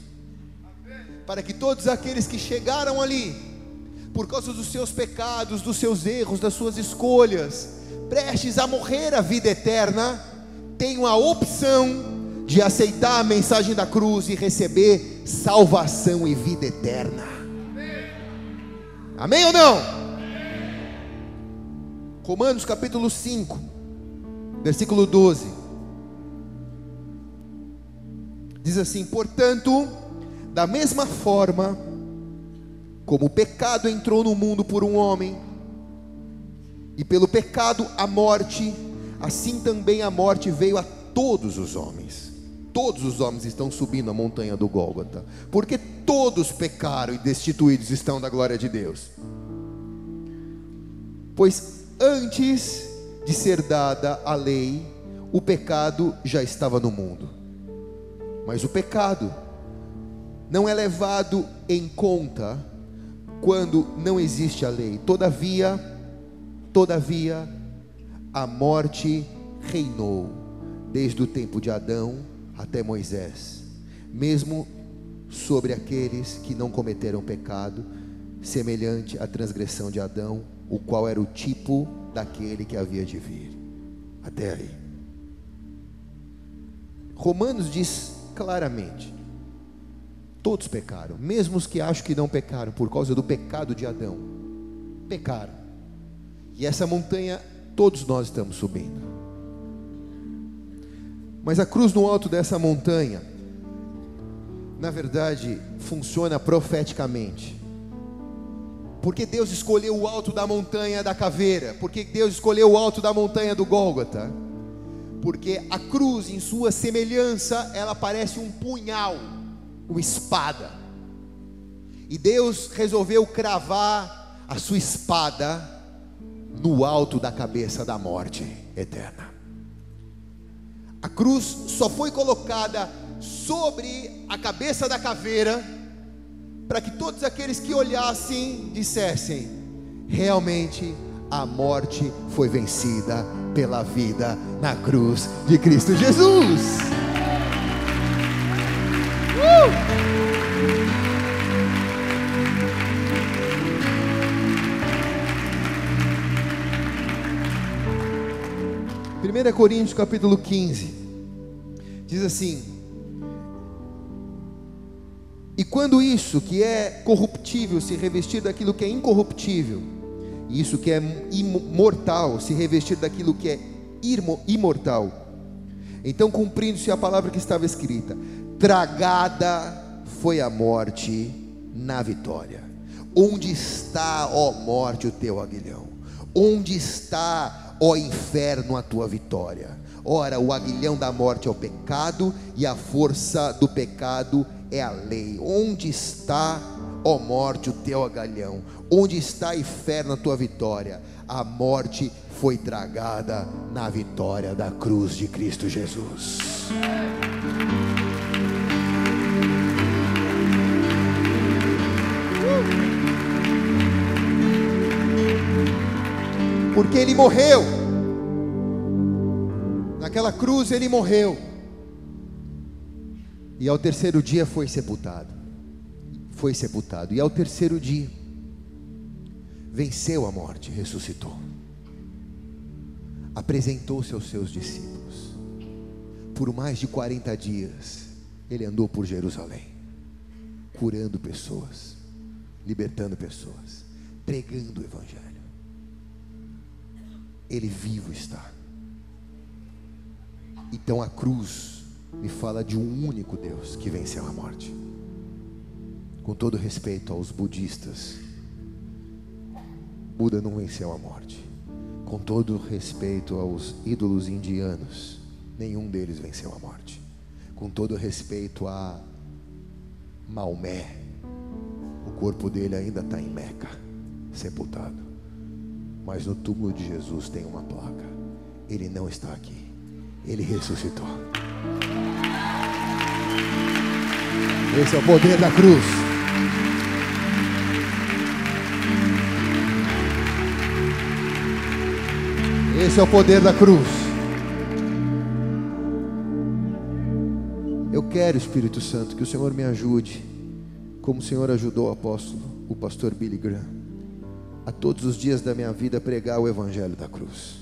para que todos aqueles que chegaram ali, por causa dos seus pecados, dos seus erros, das suas escolhas, prestes a morrer a vida eterna, tenham a opção de aceitar a mensagem da cruz e receber salvação e vida eterna. Amém ou não? Romanos capítulo 5, versículo 12. Diz assim: Portanto, da mesma forma, como o pecado entrou no mundo por um homem, e pelo pecado a morte, assim também a morte veio a todos os homens. Todos os homens estão subindo a montanha do Gólgota, porque todos pecaram e destituídos estão da glória de Deus. Pois antes de ser dada a lei, o pecado já estava no mundo. Mas o pecado não é levado em conta quando não existe a lei. Todavia, todavia, a morte reinou desde o tempo de Adão até Moisés, mesmo sobre aqueles que não cometeram pecado, semelhante à transgressão de Adão, o qual era o tipo daquele que havia de vir. Até aí. Romanos diz claramente: todos pecaram, mesmo os que acham que não pecaram por causa do pecado de Adão, pecaram. E essa montanha todos nós estamos subindo. Mas a cruz no alto dessa montanha, na verdade, funciona profeticamente. Porque Deus escolheu o alto da montanha da caveira? Porque Deus escolheu o alto da montanha do Gólgota? Porque a cruz, em sua semelhança, ela parece um punhal, uma espada. E Deus resolveu cravar a sua espada no alto da cabeça da morte eterna. A cruz só foi colocada sobre a cabeça da caveira para que todos aqueles que olhassem dissessem: realmente a morte foi vencida pela vida na cruz de Cristo Jesus. Uh! 1 Coríntios capítulo 15 diz assim: e quando isso que é corruptível se revestir daquilo que é incorruptível, e isso que é imortal se revestir daquilo que é imortal, então cumprindo-se a palavra que estava escrita: tragada foi a morte na vitória. Onde está, ó morte, o teu aguilhão? Onde está, ó inferno, a tua vitória? Ora, o aguilhão da morte é o pecado, e a força do pecado é a lei. Onde está, ó morte, o teu agalhão? Onde está, inferno, a tua vitória? A morte foi tragada na vitória da cruz de Cristo Jesus. Porque ele morreu. Naquela cruz ele morreu e ao terceiro dia foi sepultado. Foi sepultado. E ao terceiro dia venceu a morte, ressuscitou. Apresentou-se aos seus discípulos. Por mais de 40 dias, ele andou por Jerusalém, curando pessoas, libertando pessoas, pregando o evangelho. Ele vivo está. Então a cruz me fala de um único Deus que venceu a morte. Com todo respeito aos budistas, Buda não venceu a morte. Com todo respeito aos ídolos indianos, nenhum deles venceu a morte. Com todo respeito a Maomé, o corpo dele ainda está em Meca, sepultado. Mas no túmulo de Jesus tem uma placa. Ele não está aqui. Ele ressuscitou. Esse é o poder da cruz. Esse é o poder da cruz. Eu quero, Espírito Santo, que o Senhor me ajude, como o Senhor ajudou o apóstolo, o pastor Billy Graham, a todos os dias da minha vida pregar o Evangelho da cruz.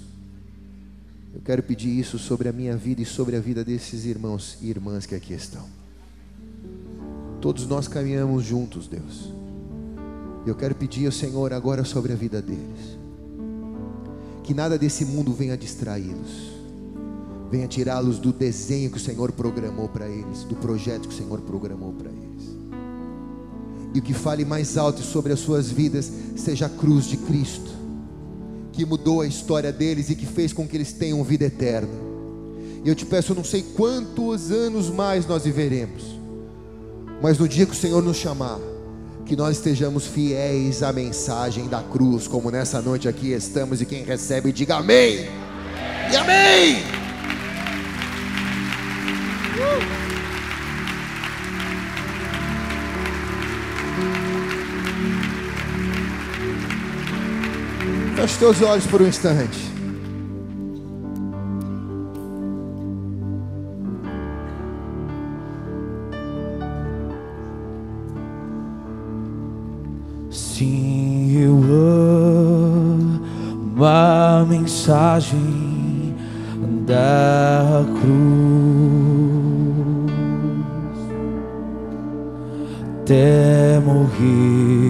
Eu quero pedir isso sobre a minha vida e sobre a vida desses irmãos e irmãs que aqui estão. Todos nós caminhamos juntos, Deus. Eu quero pedir ao Senhor agora sobre a vida deles. Que nada desse mundo venha distraí-los. Venha tirá-los do desenho que o Senhor programou para eles, do projeto que o Senhor programou para eles. E o que fale mais alto sobre as suas vidas seja a cruz de Cristo que mudou a história deles e que fez com que eles tenham vida eterna. E eu te peço, eu não sei quantos anos mais nós viveremos, mas no dia que o Senhor nos chamar, que nós estejamos fiéis à mensagem da cruz, como nessa noite aqui estamos, e quem recebe, diga amém. E amém. Uh! Feche teus olhos por um instante. Sim, eu amo a mensagem da cruz até morrer.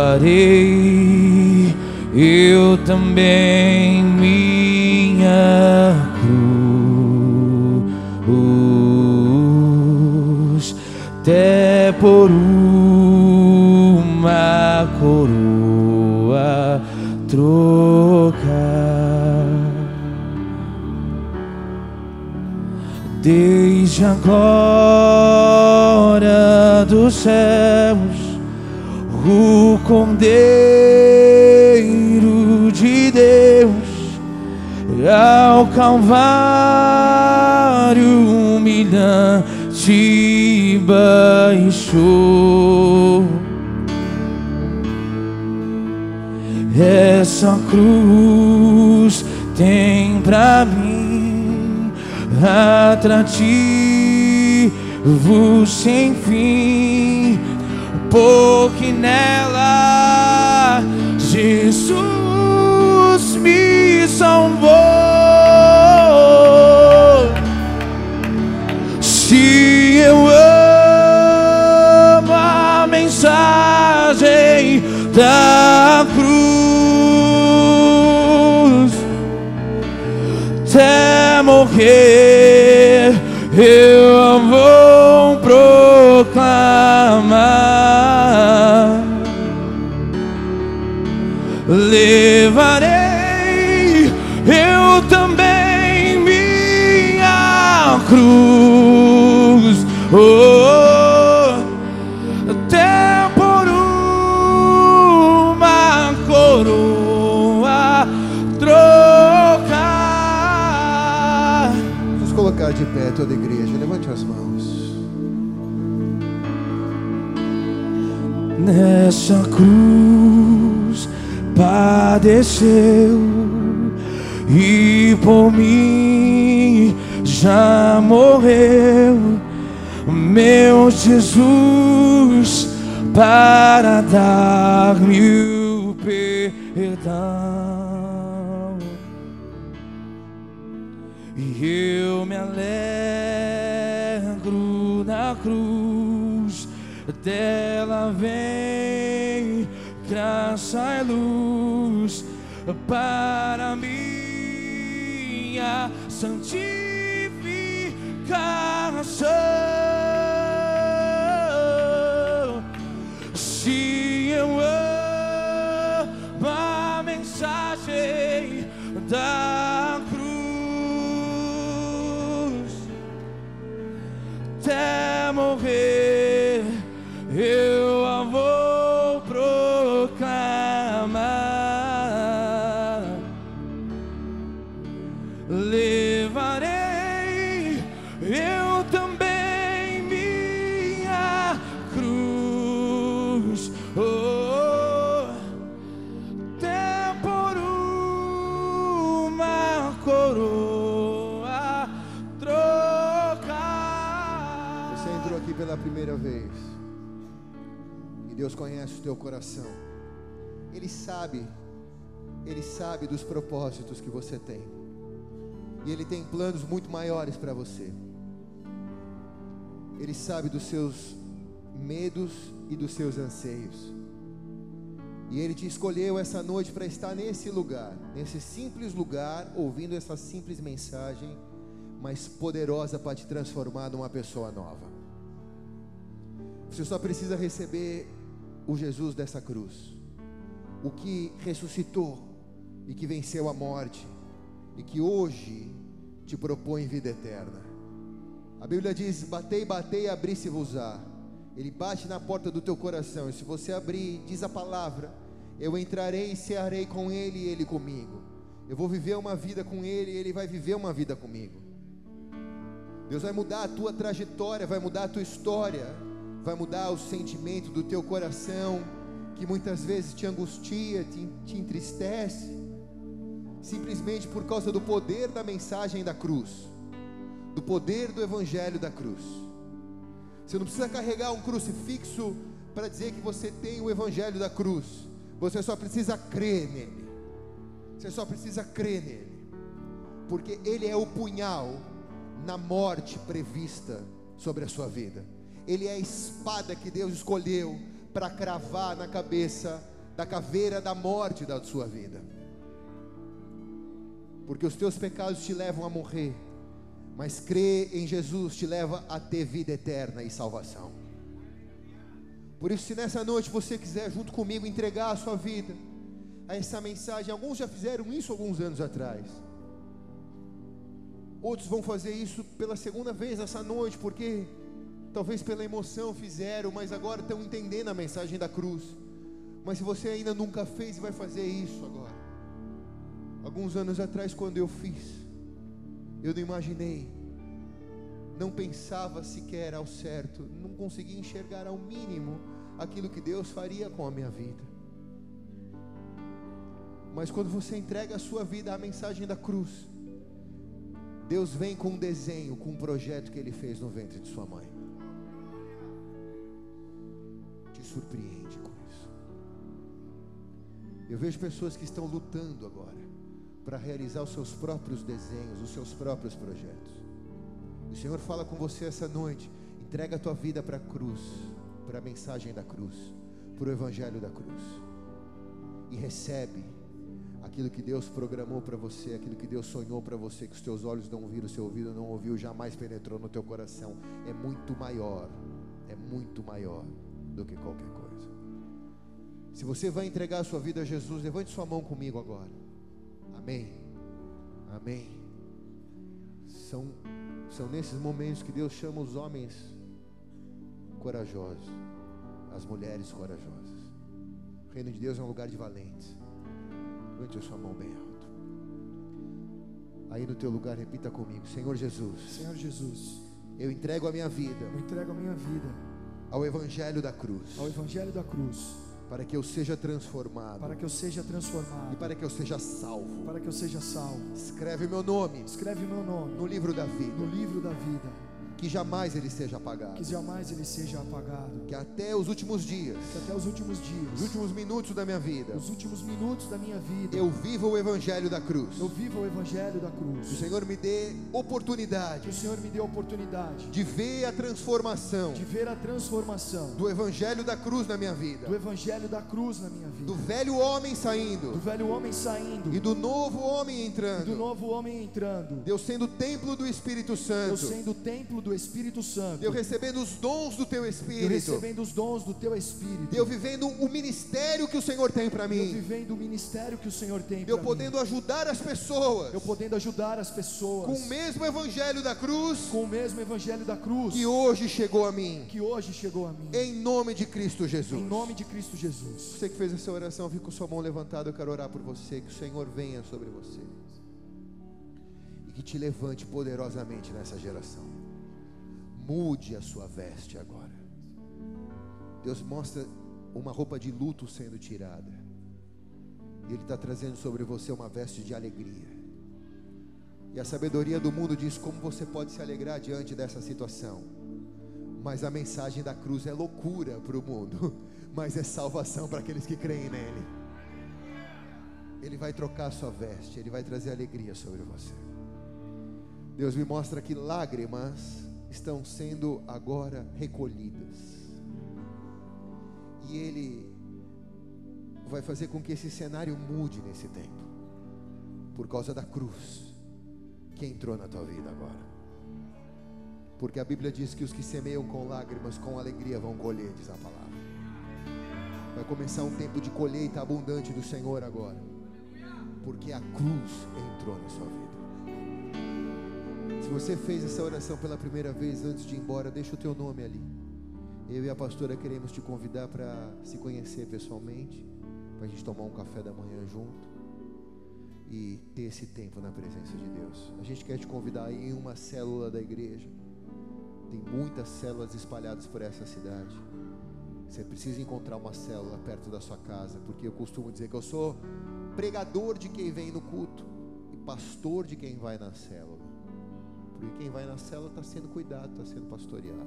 Levarei eu também minha cruz, até por uma coroa trocar. Desde a glória dos céus, o Cordeiro de Deus ao Calvário humilhante baixou. Essa cruz tem pra mim atrativo sem fim, porque nela Jesus me salvou. Se eu amo a mensagem da cruz, Levarei eu também minha cruz. Oh, até por uma coroa trocar. Vamos colocar de pé toda a igreja. Levante as mãos. Nessa cruz padeceu e por mim já morreu, meu Jesus, para dar-me o perdão. E eu me alegro na cruz, dela vem graça e luz para minha santificação. Teu coração. Ele sabe. Ele sabe dos propósitos que você tem. E ele tem planos muito maiores para você. Ele sabe dos seus medos e dos seus anseios. E ele te escolheu essa noite para estar nesse lugar, nesse simples lugar, ouvindo essa simples mensagem, mas poderosa para te transformar numa pessoa nova. Você só precisa receber o Jesus dessa cruz, o que ressuscitou e que venceu a morte, e que hoje te propõe vida eterna. A Bíblia diz: Batei, batei, abri-se-vos-á. Ele bate na porta do teu coração, e se você abrir, diz a palavra: Eu entrarei e cearei com ele e ele comigo. Eu vou viver uma vida com ele e ele vai viver uma vida comigo. Deus vai mudar a tua trajetória, vai mudar a tua história, vai mudar o sentimento do teu coração, que muitas vezes te angustia, te, te entristece. simplesmente por causa do poder da mensagem da cruz, do poder do evangelho da cruz. Você não precisa carregar um crucifixo para dizer que você tem o evangelho da cruz. Você só precisa crer nele. Você só precisa crer nele. Porque ele é o punhal na morte prevista sobre a sua vida. Ele é a espada que Deus escolheu para cravar na cabeça da caveira da morte da sua vida. Porque os teus pecados te levam a morrer, mas crer em Jesus te leva a ter vida eterna e salvação. Por isso, se nessa noite você quiser, junto comigo, entregar a sua vida a essa mensagem, alguns já fizeram isso alguns anos atrás. Outros vão fazer isso pela segunda vez essa noite, porque talvez pela emoção fizeram, mas agora estão entendendo a mensagem da cruz. Mas se você ainda nunca fez, vai fazer isso agora. Alguns anos atrás, quando eu fiz, eu não imaginei, não pensava sequer ao certo, não conseguia enxergar ao mínimo aquilo que Deus faria com a minha vida. Mas quando você entrega a sua vida à mensagem da cruz, Deus vem com um desenho, com um projeto que Ele fez no ventre de sua mãe. Te surpreende com isso. Eu vejo pessoas que estão lutando agora para realizar os seus próprios desenhos, os seus próprios projetos. O Senhor fala com você essa noite. Entrega a tua vida para a cruz, para a mensagem da cruz, para o evangelho da cruz. E recebe aquilo que Deus programou para você, aquilo que Deus sonhou para você, que os teus olhos não viram, o seu ouvido não ouviu, jamais penetrou no teu coração, é muito maior, é muito maior do que qualquer coisa. Se você vai entregar a sua vida a Jesus, levante sua mão comigo agora. Amém. Amém. São, são nesses momentos que Deus chama os homens corajosos, as mulheres corajosas. O reino de Deus é um lugar de valentes. Levante a sua mão bem alto. Aí no teu lugar, repita comigo: Senhor Jesus, Senhor Jesus, eu entrego a minha vida eu entrego a minha vida ao Evangelho da cruz, ao Evangelho da cruz, para que eu seja transformado. Para que eu seja e transformado, para que eu seja salvo. para que eu seja salvo. Escreve meu nome Escreve meu nome no livro da no vida, livro da vida, que jamais ele seja apagado. que jamais ele seja apagado, Que até os últimos dias, que até os últimos os dias, últimos minutos da minha vida, os últimos minutos da minha vida, eu viva o Evangelho da cruz. eu vivo o Evangelho da Que o cruz. Senhor me dê Que oportunidade o Senhor me dê oportunidade de ver a transformação de ver a transformação do Evangelho da cruz na minha do vida, Evangelho da cruz na minha do vida, velho homem do saindo velho homem saindo e do novo homem e do entrando. novo homem entrando, Deus sendo templo do Espírito Santo. sendo o templo do Espírito Santo. Eu recebendo os dons do teu eu Espírito. recebendo os dons do teu Espírito, Eu vivendo o ministério que o Senhor tem para eu mim. vivendo o ministério que o Senhor tem Eu para podendo ajudar as pessoas eu podendo ajudar as pessoas com o mesmo evangelho da cruz com o mesmo Evangelho da cruz que hoje chegou a mim. que hoje chegou a mim, Em nome de Cristo Jesus. em nome de Cristo Jesus. Você que fez essa oração, fica com sua mão levantada. Eu quero orar por você. Que o Senhor venha sobre você e que te levante poderosamente nessa geração. Mude a sua veste agora. Deus mostra uma roupa de luto sendo tirada, e Ele está trazendo sobre você uma veste de alegria. E a sabedoria do mundo diz como você pode se alegrar diante dessa situação. Mas a mensagem da cruz é loucura para o mundo, mas é salvação para aqueles que creem nele. Ele vai trocar a sua veste, ele vai trazer alegria sobre você. Deus me mostra que lágrimas estão sendo agora recolhidas. E ele vai fazer com que esse cenário mude nesse tempo, por causa da cruz que entrou na tua vida agora. Porque a Bíblia diz que os que semeiam com lágrimas, com alegria vão colher, diz a palavra. Vai começar um tempo de colheita abundante do Senhor agora. Porque a cruz entrou na sua vida. Se você fez essa oração pela primeira vez antes de ir embora, deixa o teu nome ali. Eu e a pastora queremos te convidar para se conhecer pessoalmente, para a gente tomar um café da manhã junto e ter esse tempo na presença de Deus. A gente quer te convidar aí em uma célula da igreja. Tem muitas células espalhadas por essa cidade. Você precisa encontrar uma célula perto da sua casa, porque eu costumo dizer que eu sou pregador de quem vem no culto e pastor de quem vai na célula. Porque quem vai na célula está sendo cuidado, está sendo pastoreado.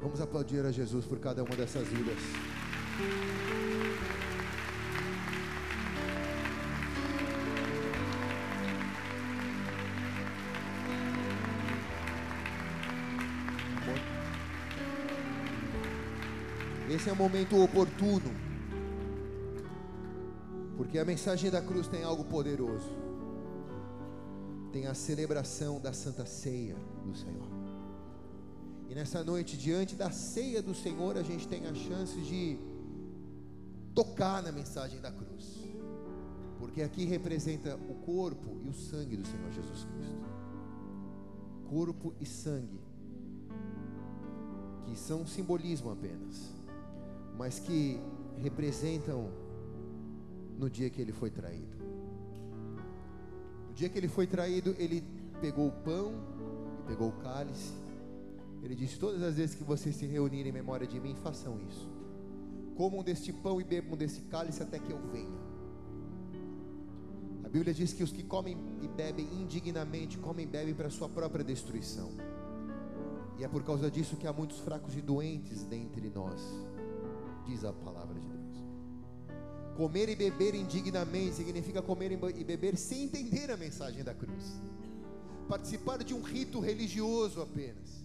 Vamos aplaudir a Jesus por cada uma dessas vidas. Esse é o momento oportuno, porque a mensagem da cruz tem algo poderoso. Tem a celebração da Santa Ceia do Senhor. E nessa noite, diante da ceia do Senhor, a gente tem a chance de tocar na mensagem da cruz. Porque aqui representa o corpo e o sangue do Senhor Jesus Cristo. Corpo e sangue, que são um simbolismo apenas, mas que representam no dia que ele foi traído. No dia que ele foi traído, ele pegou o pão, pegou o cálice. Ele disse: Todas as vezes que vocês se reunirem em memória de mim, façam isso. Comam deste pão e bebam desse cálice até que eu venha. A Bíblia diz que os que comem e bebem indignamente, comem e bebem para sua própria destruição. E é por causa disso que há muitos fracos e doentes dentre nós, diz a palavra de Deus. Comer e beber indignamente significa comer e beber sem entender a mensagem da cruz. Participar de um rito religioso apenas.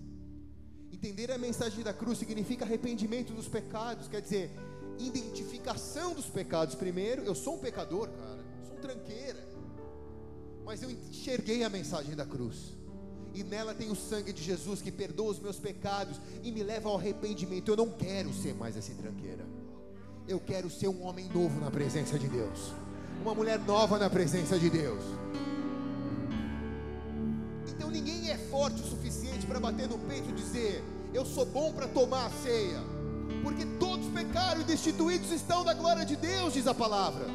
Entender a mensagem da cruz significa arrependimento dos pecados, quer dizer, identificação dos pecados. Primeiro, eu sou um pecador, cara, sou um tranqueira, mas eu enxerguei a mensagem da cruz, e nela tem o sangue de Jesus que perdoa os meus pecados e me leva ao arrependimento. Eu não quero ser mais esse tranqueira, eu quero ser um homem novo na presença de Deus, uma mulher nova na presença de Deus. Então ninguém é forte o suficiente para bater no peito e dizer: Eu sou bom para tomar a ceia, porque todos pecaram e destituídos estão da glória de Deus, diz a palavra.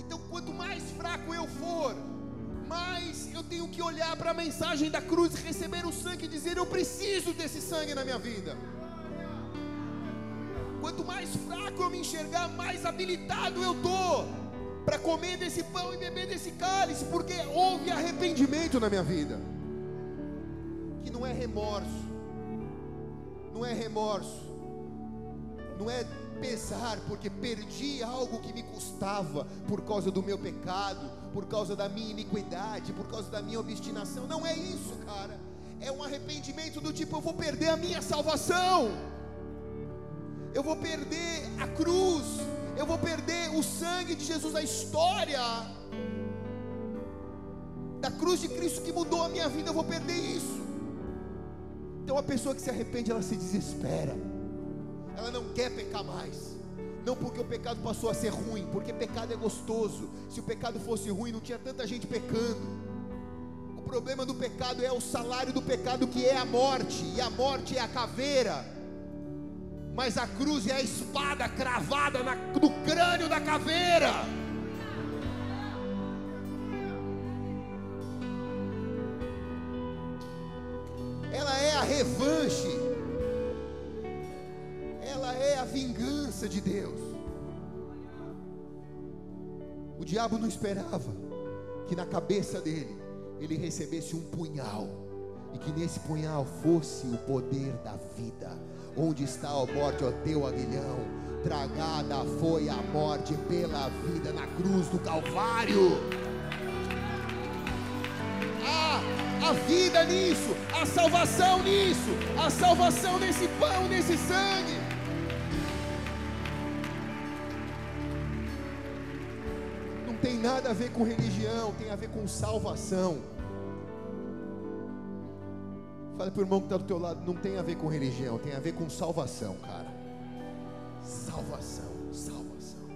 Então, quanto mais fraco eu for, mais eu tenho que olhar para a mensagem da cruz, receber o sangue e dizer: Eu preciso desse sangue na minha vida. Quanto mais fraco eu me enxergar, mais habilitado eu estou para comer desse pão e beber desse cálice, porque houve arrependimento na minha vida, que não é remorso, não é remorso, não é pesar, porque perdi algo que me custava por causa do meu pecado, por causa da minha iniquidade, por causa da minha obstinação, não é isso, cara, é um arrependimento do tipo: eu vou perder a minha salvação, eu vou perder a cruz, eu vou perder o sangue de Jesus, a história da cruz de Cristo que mudou a minha vida, eu vou perder isso. Então a pessoa que se arrepende, ela se desespera, ela não quer pecar mais. Não porque o pecado passou a ser ruim, porque pecado é gostoso. Se o pecado fosse ruim, não tinha tanta gente pecando. O problema do pecado é o salário do pecado, que é a morte, e a morte é a caveira mas a cruz é a espada cravada na, no crânio da caveira. Ela é a revanche, ela é a vingança de Deus. O diabo não esperava que na cabeça dele ele recebesse um punhal e que nesse punhal fosse o poder da vida Onde está a morte, ó teu aguilhão? Tragada foi a morte pela vida na cruz do Calvário. Ah, a vida nisso, a salvação nisso, a salvação nesse pão, nesse sangue. Não tem nada a ver com religião, tem a ver com salvação. Fala para o irmão que está do teu lado, não tem a ver com religião, tem a ver com salvação, cara. Salvação, salvação.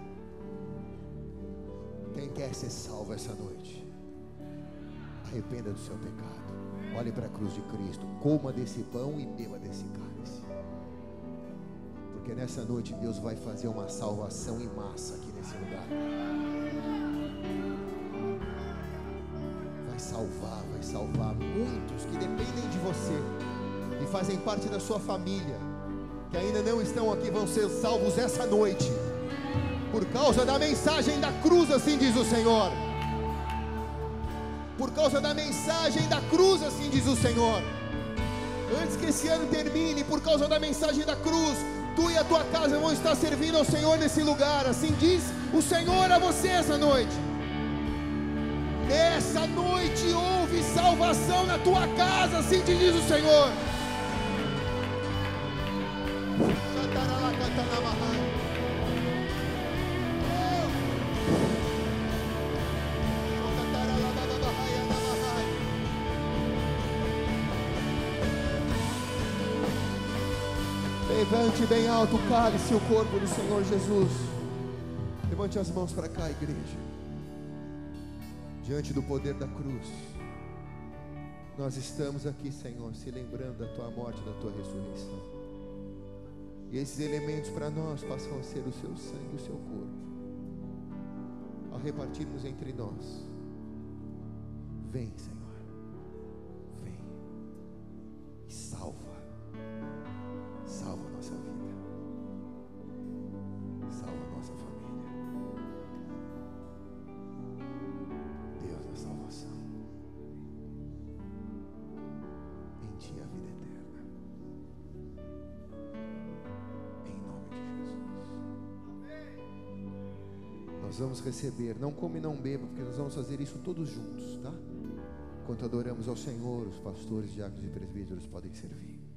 Quem quer ser salvo essa noite? Arrependa do seu pecado. Olhe para a cruz de Cristo, coma desse pão e beba desse cálice. Porque nessa noite Deus vai fazer uma salvação em massa aqui nesse lugar. Salvar, vai salvar muitos que dependem de você. que fazem parte da sua família, que ainda não estão aqui, vão ser salvos essa noite, por causa da mensagem da cruz, assim diz o Senhor. Por causa da mensagem da cruz, assim diz o Senhor. Antes que esse ano termine, por causa da mensagem da cruz, tu e a tua casa vão estar servindo ao Senhor nesse lugar. Assim diz o Senhor a você essa noite. Nessa noite houve salvação na tua casa, assim te diz o Senhor. Levante bem alto o cálice e o corpo do Senhor Jesus. Levante as mãos para cá, igreja. Diante do poder da cruz, nós estamos aqui, Senhor, se lembrando da tua morte da tua ressurreição. E esses elementos para nós passam a ser o seu sangue e o seu corpo. Ao repartirmos entre nós, vem, Senhor, vem e salva, salva a nossa vida, salva a nossa família. Salvação, em Ti a vida eterna, em nome de Jesus. Nós vamos receber, não come e não beba, porque nós vamos fazer isso todos juntos, tá? Enquanto adoramos ao Senhor, os pastores, diáconos e presbíteros podem servir.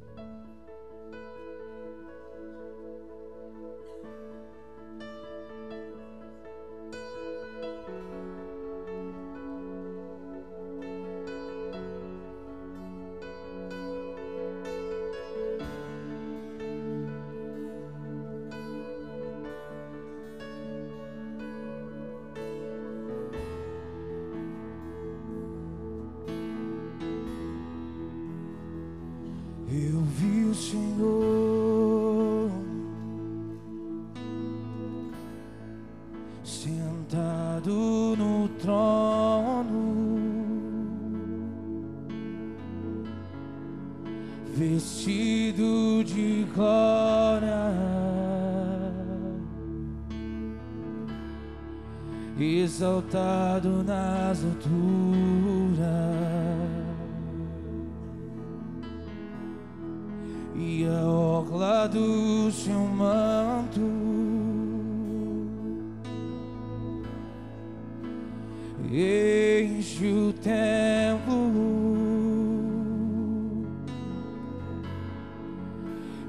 Sentado no trono, vestido de glória, exaltado nas alturas. e a orla do seu manto enche o templo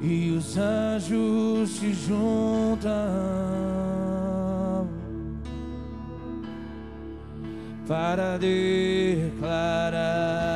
e os anjos se juntam para declarar.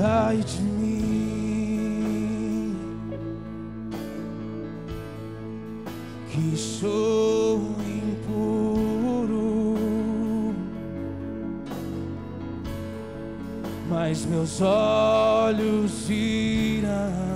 ai de mim, que sou impuro, mas meus olhos irão.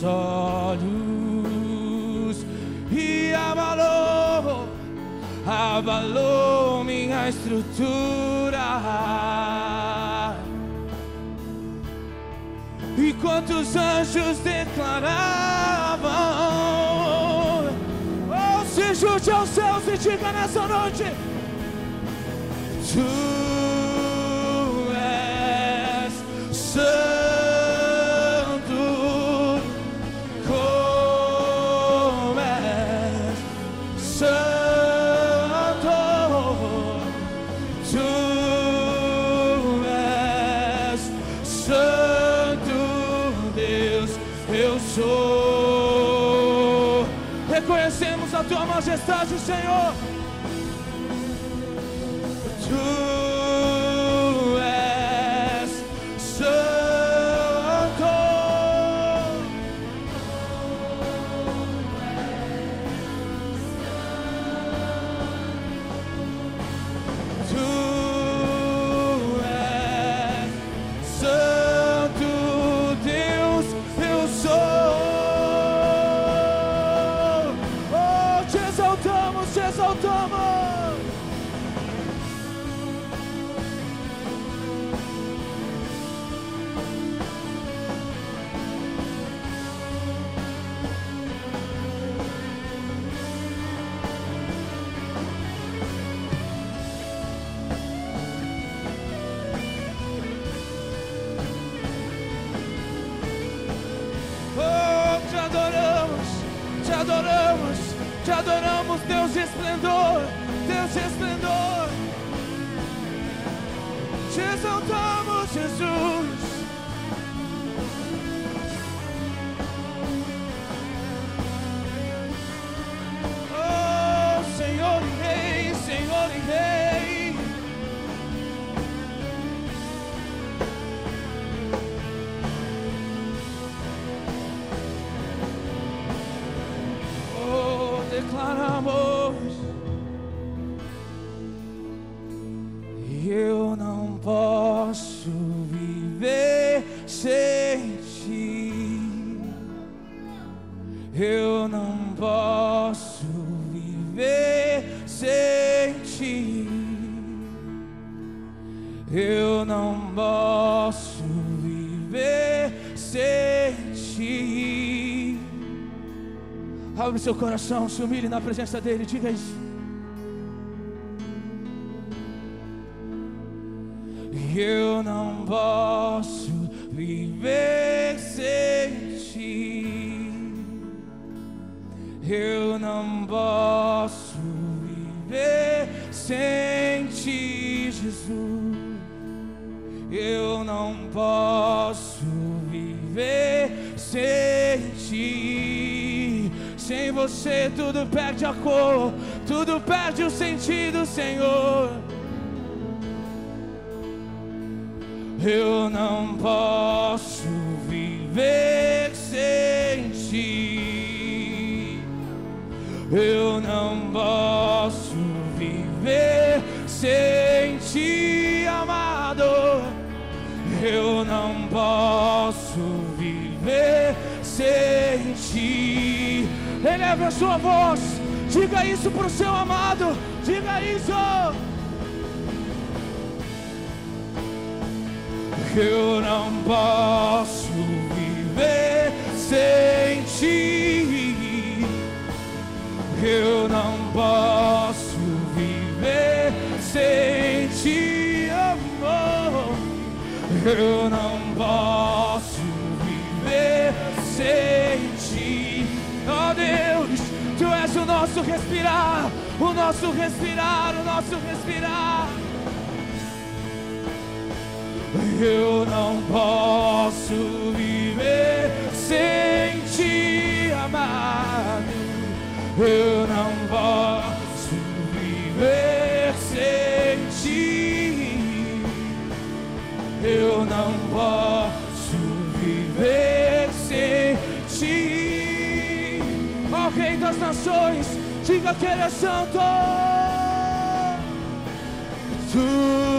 Meus olhos e abalou, abalou minha estrutura. E quantos anjos declaravam, oh, se junte aos céus e diga nessa noite: Senhor. Adoramos, te adoramos, Deus de esplendor, Deus de esplendor. Te exaltamos, Jesus. Oh, declaramos. Abre seu coração, se humilhe na presença dele, diga isso. Eu não posso viver sem ti. Eu não posso viver sem ti, Jesus. Eu não posso você tudo perde a cor, tudo perde o sentido, Senhor. Eu não posso viver sem ti. Eu não posso viver sem ti, amado. Eu não posso viver sem ti. Eleve a sua voz, diga isso pro seu amado, diga isso. Eu não posso viver sem ti. Eu não posso viver sem ti, amor. Eu não respirar, o nosso respirar, o nosso respirar. Eu não posso viver sem te amar. Eu não posso viver sem ti. Eu não posso viver sem ti. Ó oh, Rei das Nações diga que Ele é santo. Tu